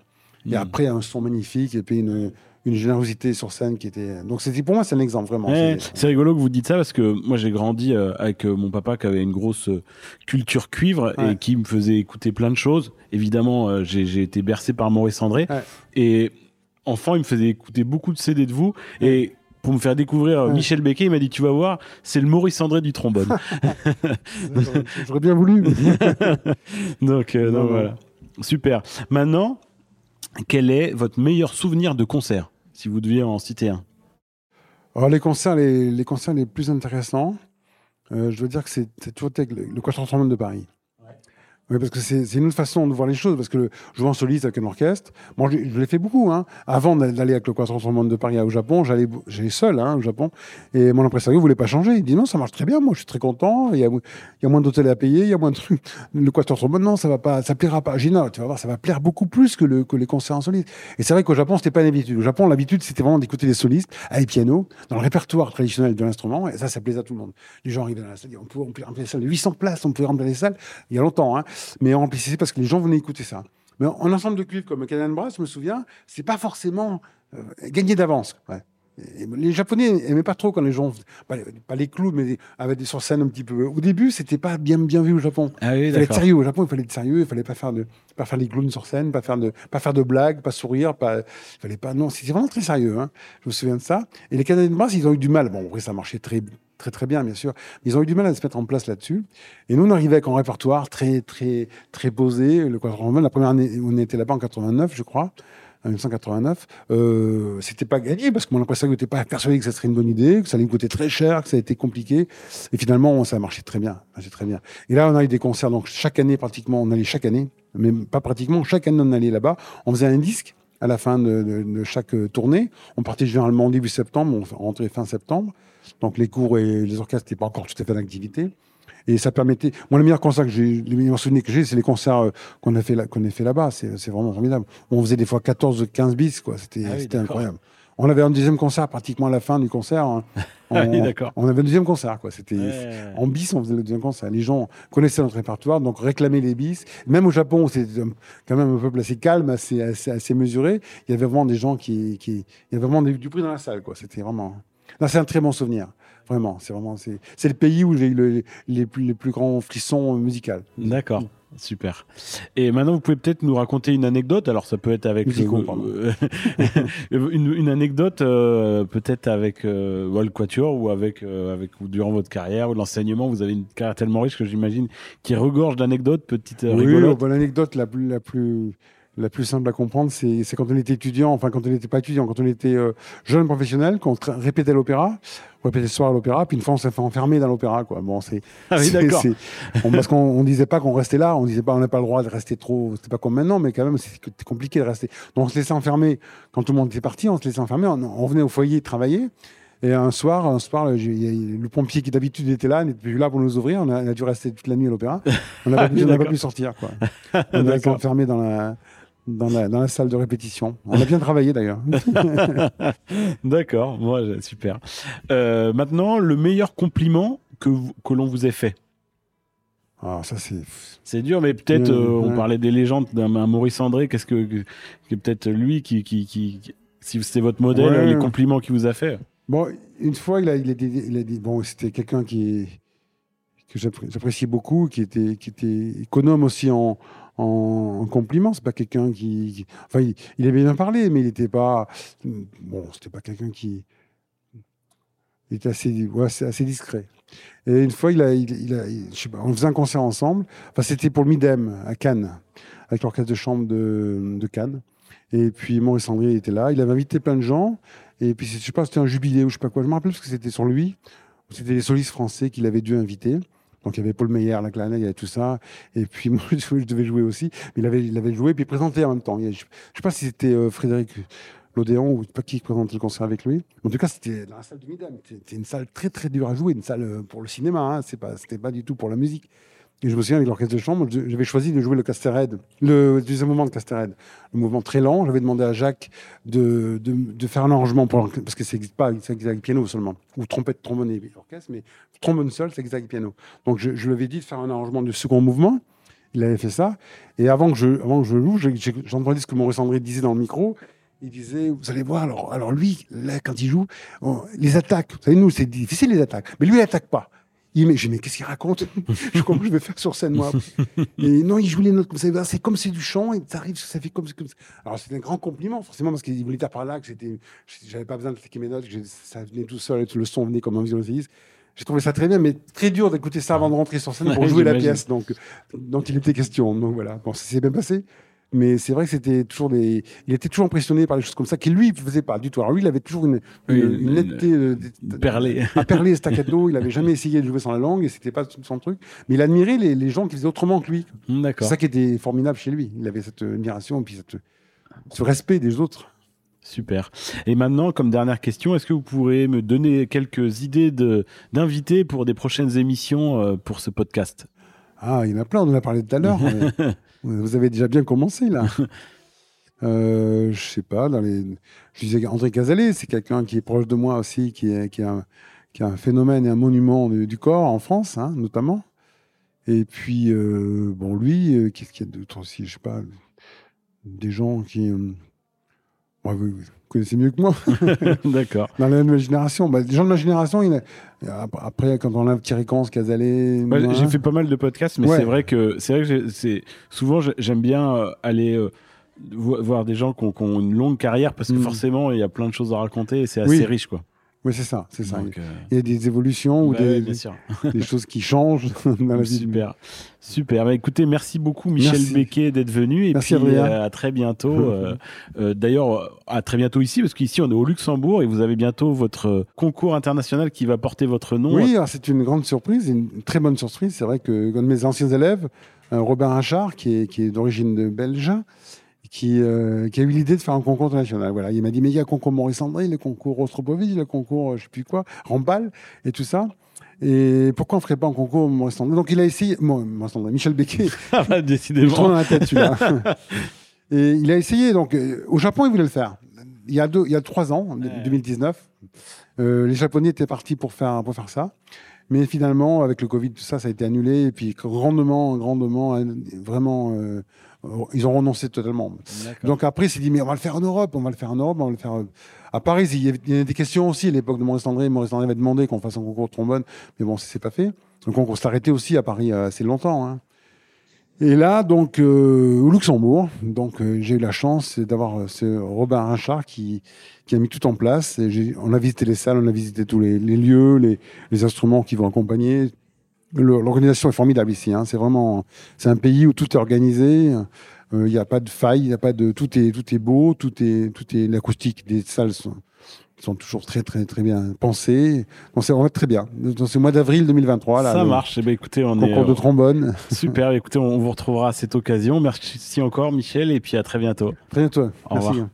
Speaker 2: Et
Speaker 1: Mmh.
Speaker 2: après, un son magnifique et puis une, une générosité sur scène qui était. Donc, c'était pour moi, c'est un exemple vraiment.
Speaker 1: Ouais,
Speaker 2: C'est-
Speaker 1: c'est rigolo que vous dites ça parce que moi j'ai grandi euh, avec euh, mon papa qui avait une grosse euh, culture cuivre et qui me faisait écouter plein de choses. Évidemment, j'ai j'ai été bercé par Maurice André
Speaker 2: Ouais.
Speaker 1: et enfant, il me faisait écouter beaucoup de CD de vous et pour me faire découvrir euh,
Speaker 2: Ouais.
Speaker 1: Michel Becquet, il m'a dit tu vas voir, c'est le Maurice André du trombone. <laughs>
Speaker 2: J'aurais- bien voulu. <laughs>
Speaker 1: donc, euh,
Speaker 2: Non,
Speaker 1: donc
Speaker 2: non.
Speaker 1: voilà, super. Maintenant, quel est votre meilleur souvenir de concert, si vous deviez en citer un?
Speaker 2: Alors, les concerts les, les concerts les plus intéressants, euh, je veux dire que c'est toujours le, le Quatuor Trombone de Paris. Oui, parce que c'est une autre façon de voir les choses. Parce que jouer en soliste avec un orchestre, moi je, l'ai fait beaucoup. Hein. Avant d'aller avec le Quatuor Trombone de Paris au Japon, j'allais seul hein, au Japon. Et mon impresario voulait pas changer. Il dit non, ça marche très bien. Moi, je suis très content. Il y a, moins d'hôtels à payer, il y a moins de trucs. Le Quatuor Trombone, non, ça va pas, ça plaira pas. J'ai tu vas voir, ça va plaire beaucoup plus que, le, que les concerts en soliste. Et c'est vrai qu'au Japon, c'était pas une habitude. Au Japon, l'habitude, c'était vraiment d'écouter les solistes avec piano dans le répertoire traditionnel de l'instrument. Et ça, ça plaisait à tout le monde. Les gens arrivaient dans la salle, on pouvait remplir, remplir les salles. 800 places, on pouvait remplir les salles. Il y a longtemps, hein. Mais on remplissait parce que les gens venaient écouter ça. Mais en ensemble de cuivre comme Canadian Brass, je me souviens, c'est pas forcément euh, gagné d'avance. Ouais. les Japonais aimaient pas trop quand les gens, pas, les clowns, mais avaient des sur scène un petit peu. Au début, c'était pas bien bien vu au Japon.
Speaker 1: Ah il
Speaker 2: fallait être sérieux au Japon. Il fallait être sérieux. Il fallait pas faire de, pas faire les clowns sur scène, pas faire de, pas faire de blagues, pas sourire, pas. Il fallait pas. Non, c'était vraiment très sérieux. Hein. Je me souviens de ça. Et les Canadiens de brasse, ils ont eu du mal. Bon, après, ça marchait très très très bien, bien sûr. Ils ont eu du mal à se mettre en place là-dessus. Et nous, on arrivait avec un répertoire très très très posé. Le la première année, on était là-bas en 89, je crois. 1989, euh, c'était pas gagné parce que mon impression n'était pas persuadé que ça serait une bonne idée, que ça allait me coûter très cher, que ça a été compliqué. Et finalement, ça a marché très bien. Marché très bien. Et là, on a eu des concerts. Donc, chaque année, pratiquement, on allait chaque année, mais pas pratiquement, chaque année, on allait là-bas. On faisait un disque à la fin de, chaque tournée. On partait généralement début septembre, on rentrait fin septembre. Donc, les cours et les orchestres n'étaient pas encore tout à fait en activité. Et ça permettait. Moi, le meilleur concert que j'ai, les meilleurs souvenirs que j'ai, c'est les concerts euh, qu'on a fait là, qu'on a fait là-bas. C'est, c'est vraiment formidable. On faisait des fois 14, 15 bis, quoi. C'était, ah c'était incroyable. On avait un deuxième concert pratiquement à la fin du concert. Hein. <laughs>
Speaker 1: Ah on, d'accord.
Speaker 2: On avait un deuxième concert, quoi. C'était en bis, on faisait le deuxième concert. Les gens connaissaient notre répertoire, donc réclamaient les bis. Même au Japon, c'était quand même un peuple assez calme, assez, assez, mesuré. Il y avait vraiment des gens qui, qui... il y avait vraiment du bruit dans la salle, quoi. C'était vraiment. Là, c'est un très bon souvenir. Vraiment, c'est vraiment c'est le pays où j'ai eu les, plus, les plus grands frissons musicaux.
Speaker 1: D'accord. Super. Et maintenant, vous pouvez peut-être nous raconter une anecdote. Alors, ça peut être avec <laughs> une, une, anecdote, euh, peut-être avec euh, Quatuor ou avec, euh, avec ou durant votre carrière ou l'enseignement. Vous avez une carrière tellement riche que j'imagine qui regorge d'anecdotes, petites euh, oui,
Speaker 2: rigolotes. l'anecdote la plus, la plus la plus simple à comprendre, c'est quand on était étudiant, enfin quand on n'était pas étudiant, quand on était euh, jeune professionnel, qu'on répétait l'opéra, on répétait le soir à l'opéra, puis une fois on s'est fait enfermer dans l'opéra, quoi. Bon, c'est
Speaker 1: ah oui.
Speaker 2: Parce qu'on disait pas qu'on restait là, on disait pas on n'a pas le droit de rester trop, c'était pas comme maintenant, mais quand même c'était compliqué de rester. Donc on se laissait enfermer quand tout le monde était parti, on se laissait enfermer, on, venait au foyer travailler. Et un soir, un soir, le pompier qui d'habitude était là n'était plus là pour nous ouvrir. On a, dû rester toute la nuit à l'opéra. On n'a pas, pas, pu sortir. Quoi. <laughs> On a été enfermé dans la, dans la, salle de répétition. On a bien travaillé d'ailleurs. <laughs>
Speaker 1: D'accord, moi super. Euh, maintenant, le meilleur compliment que, que l'on vous ait fait.
Speaker 2: Ah, ça c'est.
Speaker 1: C'est dur, mais peut-être euh, on parlait des légendes d'un Maurice André. Qu'est-ce que, que, peut-être lui qui, qui, qui, si c'était votre modèle, les compliments qu'il vous a fait.
Speaker 2: Bon, une fois il a, il a, dit, il a dit bon, c'était quelqu'un qui que j'appréciais beaucoup, qui était, qui était économe aussi en, en, compliment. C'est pas quelqu'un qui, enfin, il, il, aimait bien parler, mais il n'était pas, bon, c'était pas quelqu'un qui, il était assez, assez discret. Et une fois, il a, on faisait un concert ensemble. Enfin, c'était pour le Midem à Cannes, avec l'orchestre de chambre de, Cannes. Et puis Maurice André était là. Il avait invité plein de gens. Et puis, je sais pas, c'était un jubilé ou je sais pas quoi. Je me rappelle parce que c'était sur lui. C'était les solistes français qu'il avait dû inviter. Donc il y avait Paul Meyer, la clarinette, il y avait tout ça. Et puis <laughs> moi, je devais jouer aussi. Mais il avait, il avait joué puis présenté en même temps. Je ne sais pas si c'était euh, Frédéric Lodéon ou pas qui présentait le concert avec lui. En tout cas, c'était dans la salle du Midam. C'était une salle très très dure à jouer, une salle euh, pour le cinéma. Hein. C'est pas, pas du tout pour la musique. Et je me souviens, avec l'orchestre de chambre, j'avais choisi de jouer le Castered, le deuxième mouvement de Castered. Le mouvement très lent. J'avais demandé à Jacques de, faire un arrangement parce que ça n'existe pas, ça existe piano seulement. Ou trompette, trombone et orchestre, mais trombone seul, ça existe piano. Donc je, lui avais dit de faire un arrangement du second mouvement. Il avait fait ça. Et avant que je, avant que j'entendais ce que Maurice André disait dans le micro. Il disait, vous allez voir, alors, alors lui, là, quand il joue, les attaques, vous savez, nous, c'est difficile les attaques, mais lui, il n'attaque pas. Il dit, mais qu'est-ce qu'il raconte <laughs> je, Comment je vais faire sur scène, moi <laughs> Et non, il joue les notes comme ça. C'est comme c'est du chant, et ça arrive, ça fait comme, comme Alors, c'est un grand compliment, forcément, parce qu'il voulait dire par là que j'avais pas besoin de cliquer mes notes, que ça venait tout seul, et tout le son venait comme un violoncelliste. J'ai trouvé ça très bien, mais très dur d'écouter ça avant de rentrer sur scène pour jouer la pièce donc, dont il était question. Donc voilà, bon, ça s'est bien passé. Mais c'est vrai que c'était toujours des. Il était toujours impressionné par les choses comme ça, qui lui ne faisait pas du tout. Alors lui, il avait toujours une, une, netteté. Euh,
Speaker 1: perlé.
Speaker 2: À perler <laughs> staccato. il n'avait jamais essayé de jouer sans la langue et c'était pas son truc. Mais il admirait les, les, gens qui faisaient autrement que lui.
Speaker 1: D'accord.
Speaker 2: C'est ça qui était formidable chez lui. Il avait cette admiration et puis cette, ce respect des autres.
Speaker 1: Super. Et maintenant, comme dernière question, est-ce que vous pourrez me donner quelques idées d'invités pour des prochaines émissions euh, pour ce podcast?
Speaker 2: Ah, il y en a plein, on en a parlé tout à l'heure. <laughs> Vous avez déjà bien commencé là. <laughs> euh, je sais pas, dans les... je disais André Casalet, c'est quelqu'un qui est proche de moi aussi, qui est, qui un, qui un phénomène et un monument du, corps en France, hein, notamment. Et puis, euh, bon, lui, euh, qu'est-ce qu'il y a d'autre aussi Je sais pas, des gens qui. Bon, vous, vous connaissez mieux que moi. <laughs>
Speaker 1: D'accord.
Speaker 2: Dans la nouvelle génération, bah, les gens de ma génération, il a- après, quand on a Thierry Cans, Casalet.
Speaker 1: J'ai fait pas mal de podcasts, mais
Speaker 2: Ouais.
Speaker 1: c'est vrai que c'est vrai que souvent j'ai- j'aime bien euh, aller euh, vo- voir des gens qui ont, qui ont une longue carrière parce que
Speaker 2: Mm.
Speaker 1: forcément il y a plein de choses à raconter et c'est assez
Speaker 2: Oui.
Speaker 1: riche quoi.
Speaker 2: Oui, c'est ça, c'est ça.
Speaker 1: Donc, euh,
Speaker 2: Il y a des évolutions ou <laughs> des, choses qui changent <laughs> dans la vie.
Speaker 1: Super, super. Bah, écoutez, merci beaucoup Michel
Speaker 2: Merci.
Speaker 1: Becquet d'être venu et
Speaker 2: Merci,
Speaker 1: puis euh, à très bientôt. <laughs> euh, D'ailleurs, à très bientôt ici parce qu'ici on est au Luxembourg et vous avez bientôt votre concours international qui va porter votre nom.
Speaker 2: Oui, c'est une grande surprise, une très bonne surprise. C'est vrai que un de mes anciens élèves, Robert Achard, qui est, qui est d'origine belge, qui, euh, qui a eu l'idée de faire un concours international. Voilà, il m'a dit mais il y a le concours Maurice André, le concours Rostropovich, le concours euh, je sais plus quoi, Rambal et tout ça. Et pourquoi on ferait pas un concours Maurice André? Donc il a essayé, bon, Maurice André, Michel Becquet, <laughs>
Speaker 1: Ah, bah, décidément.
Speaker 2: tourne dans la tête celui-là. <laughs> et il a essayé. Donc euh, au Japon, il voulait le faire. Il y a deux, il y a trois ans,
Speaker 1: Ouais.
Speaker 2: 2019, euh, les Japonais étaient partis pour faire pour faire ça. Mais finalement, avec le Covid, tout ça, ça a été annulé. Et puis, grandement, grandement, vraiment, euh, ils ont renoncé totalement. Donc après, il s'est dit, mais on va le faire en Europe, on va le faire en Europe, on va le faire euh, à Paris. Il y avait, des questions aussi à l'époque de Maurice André. Maurice André avait demandé qu'on fasse un concours de trombone, mais bon, ça s'est pas fait. Le concours s'est arrêté aussi à Paris euh, assez longtemps. hein. Et là, donc, euh, au Luxembourg, donc euh, j'ai eu la chance d'avoir euh, ce Robin Rinchard qui, qui a mis tout en place. Et on a visité les salles, on a visité tous les, les lieux, les, les instruments qui vont accompagner. L'organisation est formidable ici. hein. C'est vraiment, c'est un pays où tout est organisé. Euh, Il n'y a pas de faille, il a pas de, tout est, tout est beau, tout est, tout est, l'acoustique des salles sont, sont toujours très, très, très bien pensées. Donc c'est vraiment très bien. Donc c'est au mois d'avril 2023. Là,
Speaker 1: Ça
Speaker 2: le
Speaker 1: marche. Eh ben, écoutez, on est
Speaker 2: de trombone. <laughs>
Speaker 1: super. Écoutez, on vous retrouvera à cette occasion. Merci encore, Michel, et puis à très bientôt.
Speaker 2: Très bientôt.
Speaker 1: Au
Speaker 2: Merci.
Speaker 1: revoir.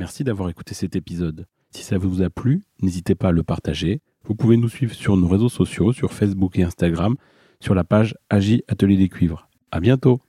Speaker 1: Merci d'avoir écouté cet épisode. Si ça vous a plu, n'hésitez pas à le partager. Vous pouvez nous suivre sur nos réseaux sociaux, sur Facebook et Instagram, sur la page Agi Atelier des Cuivres. À bientôt!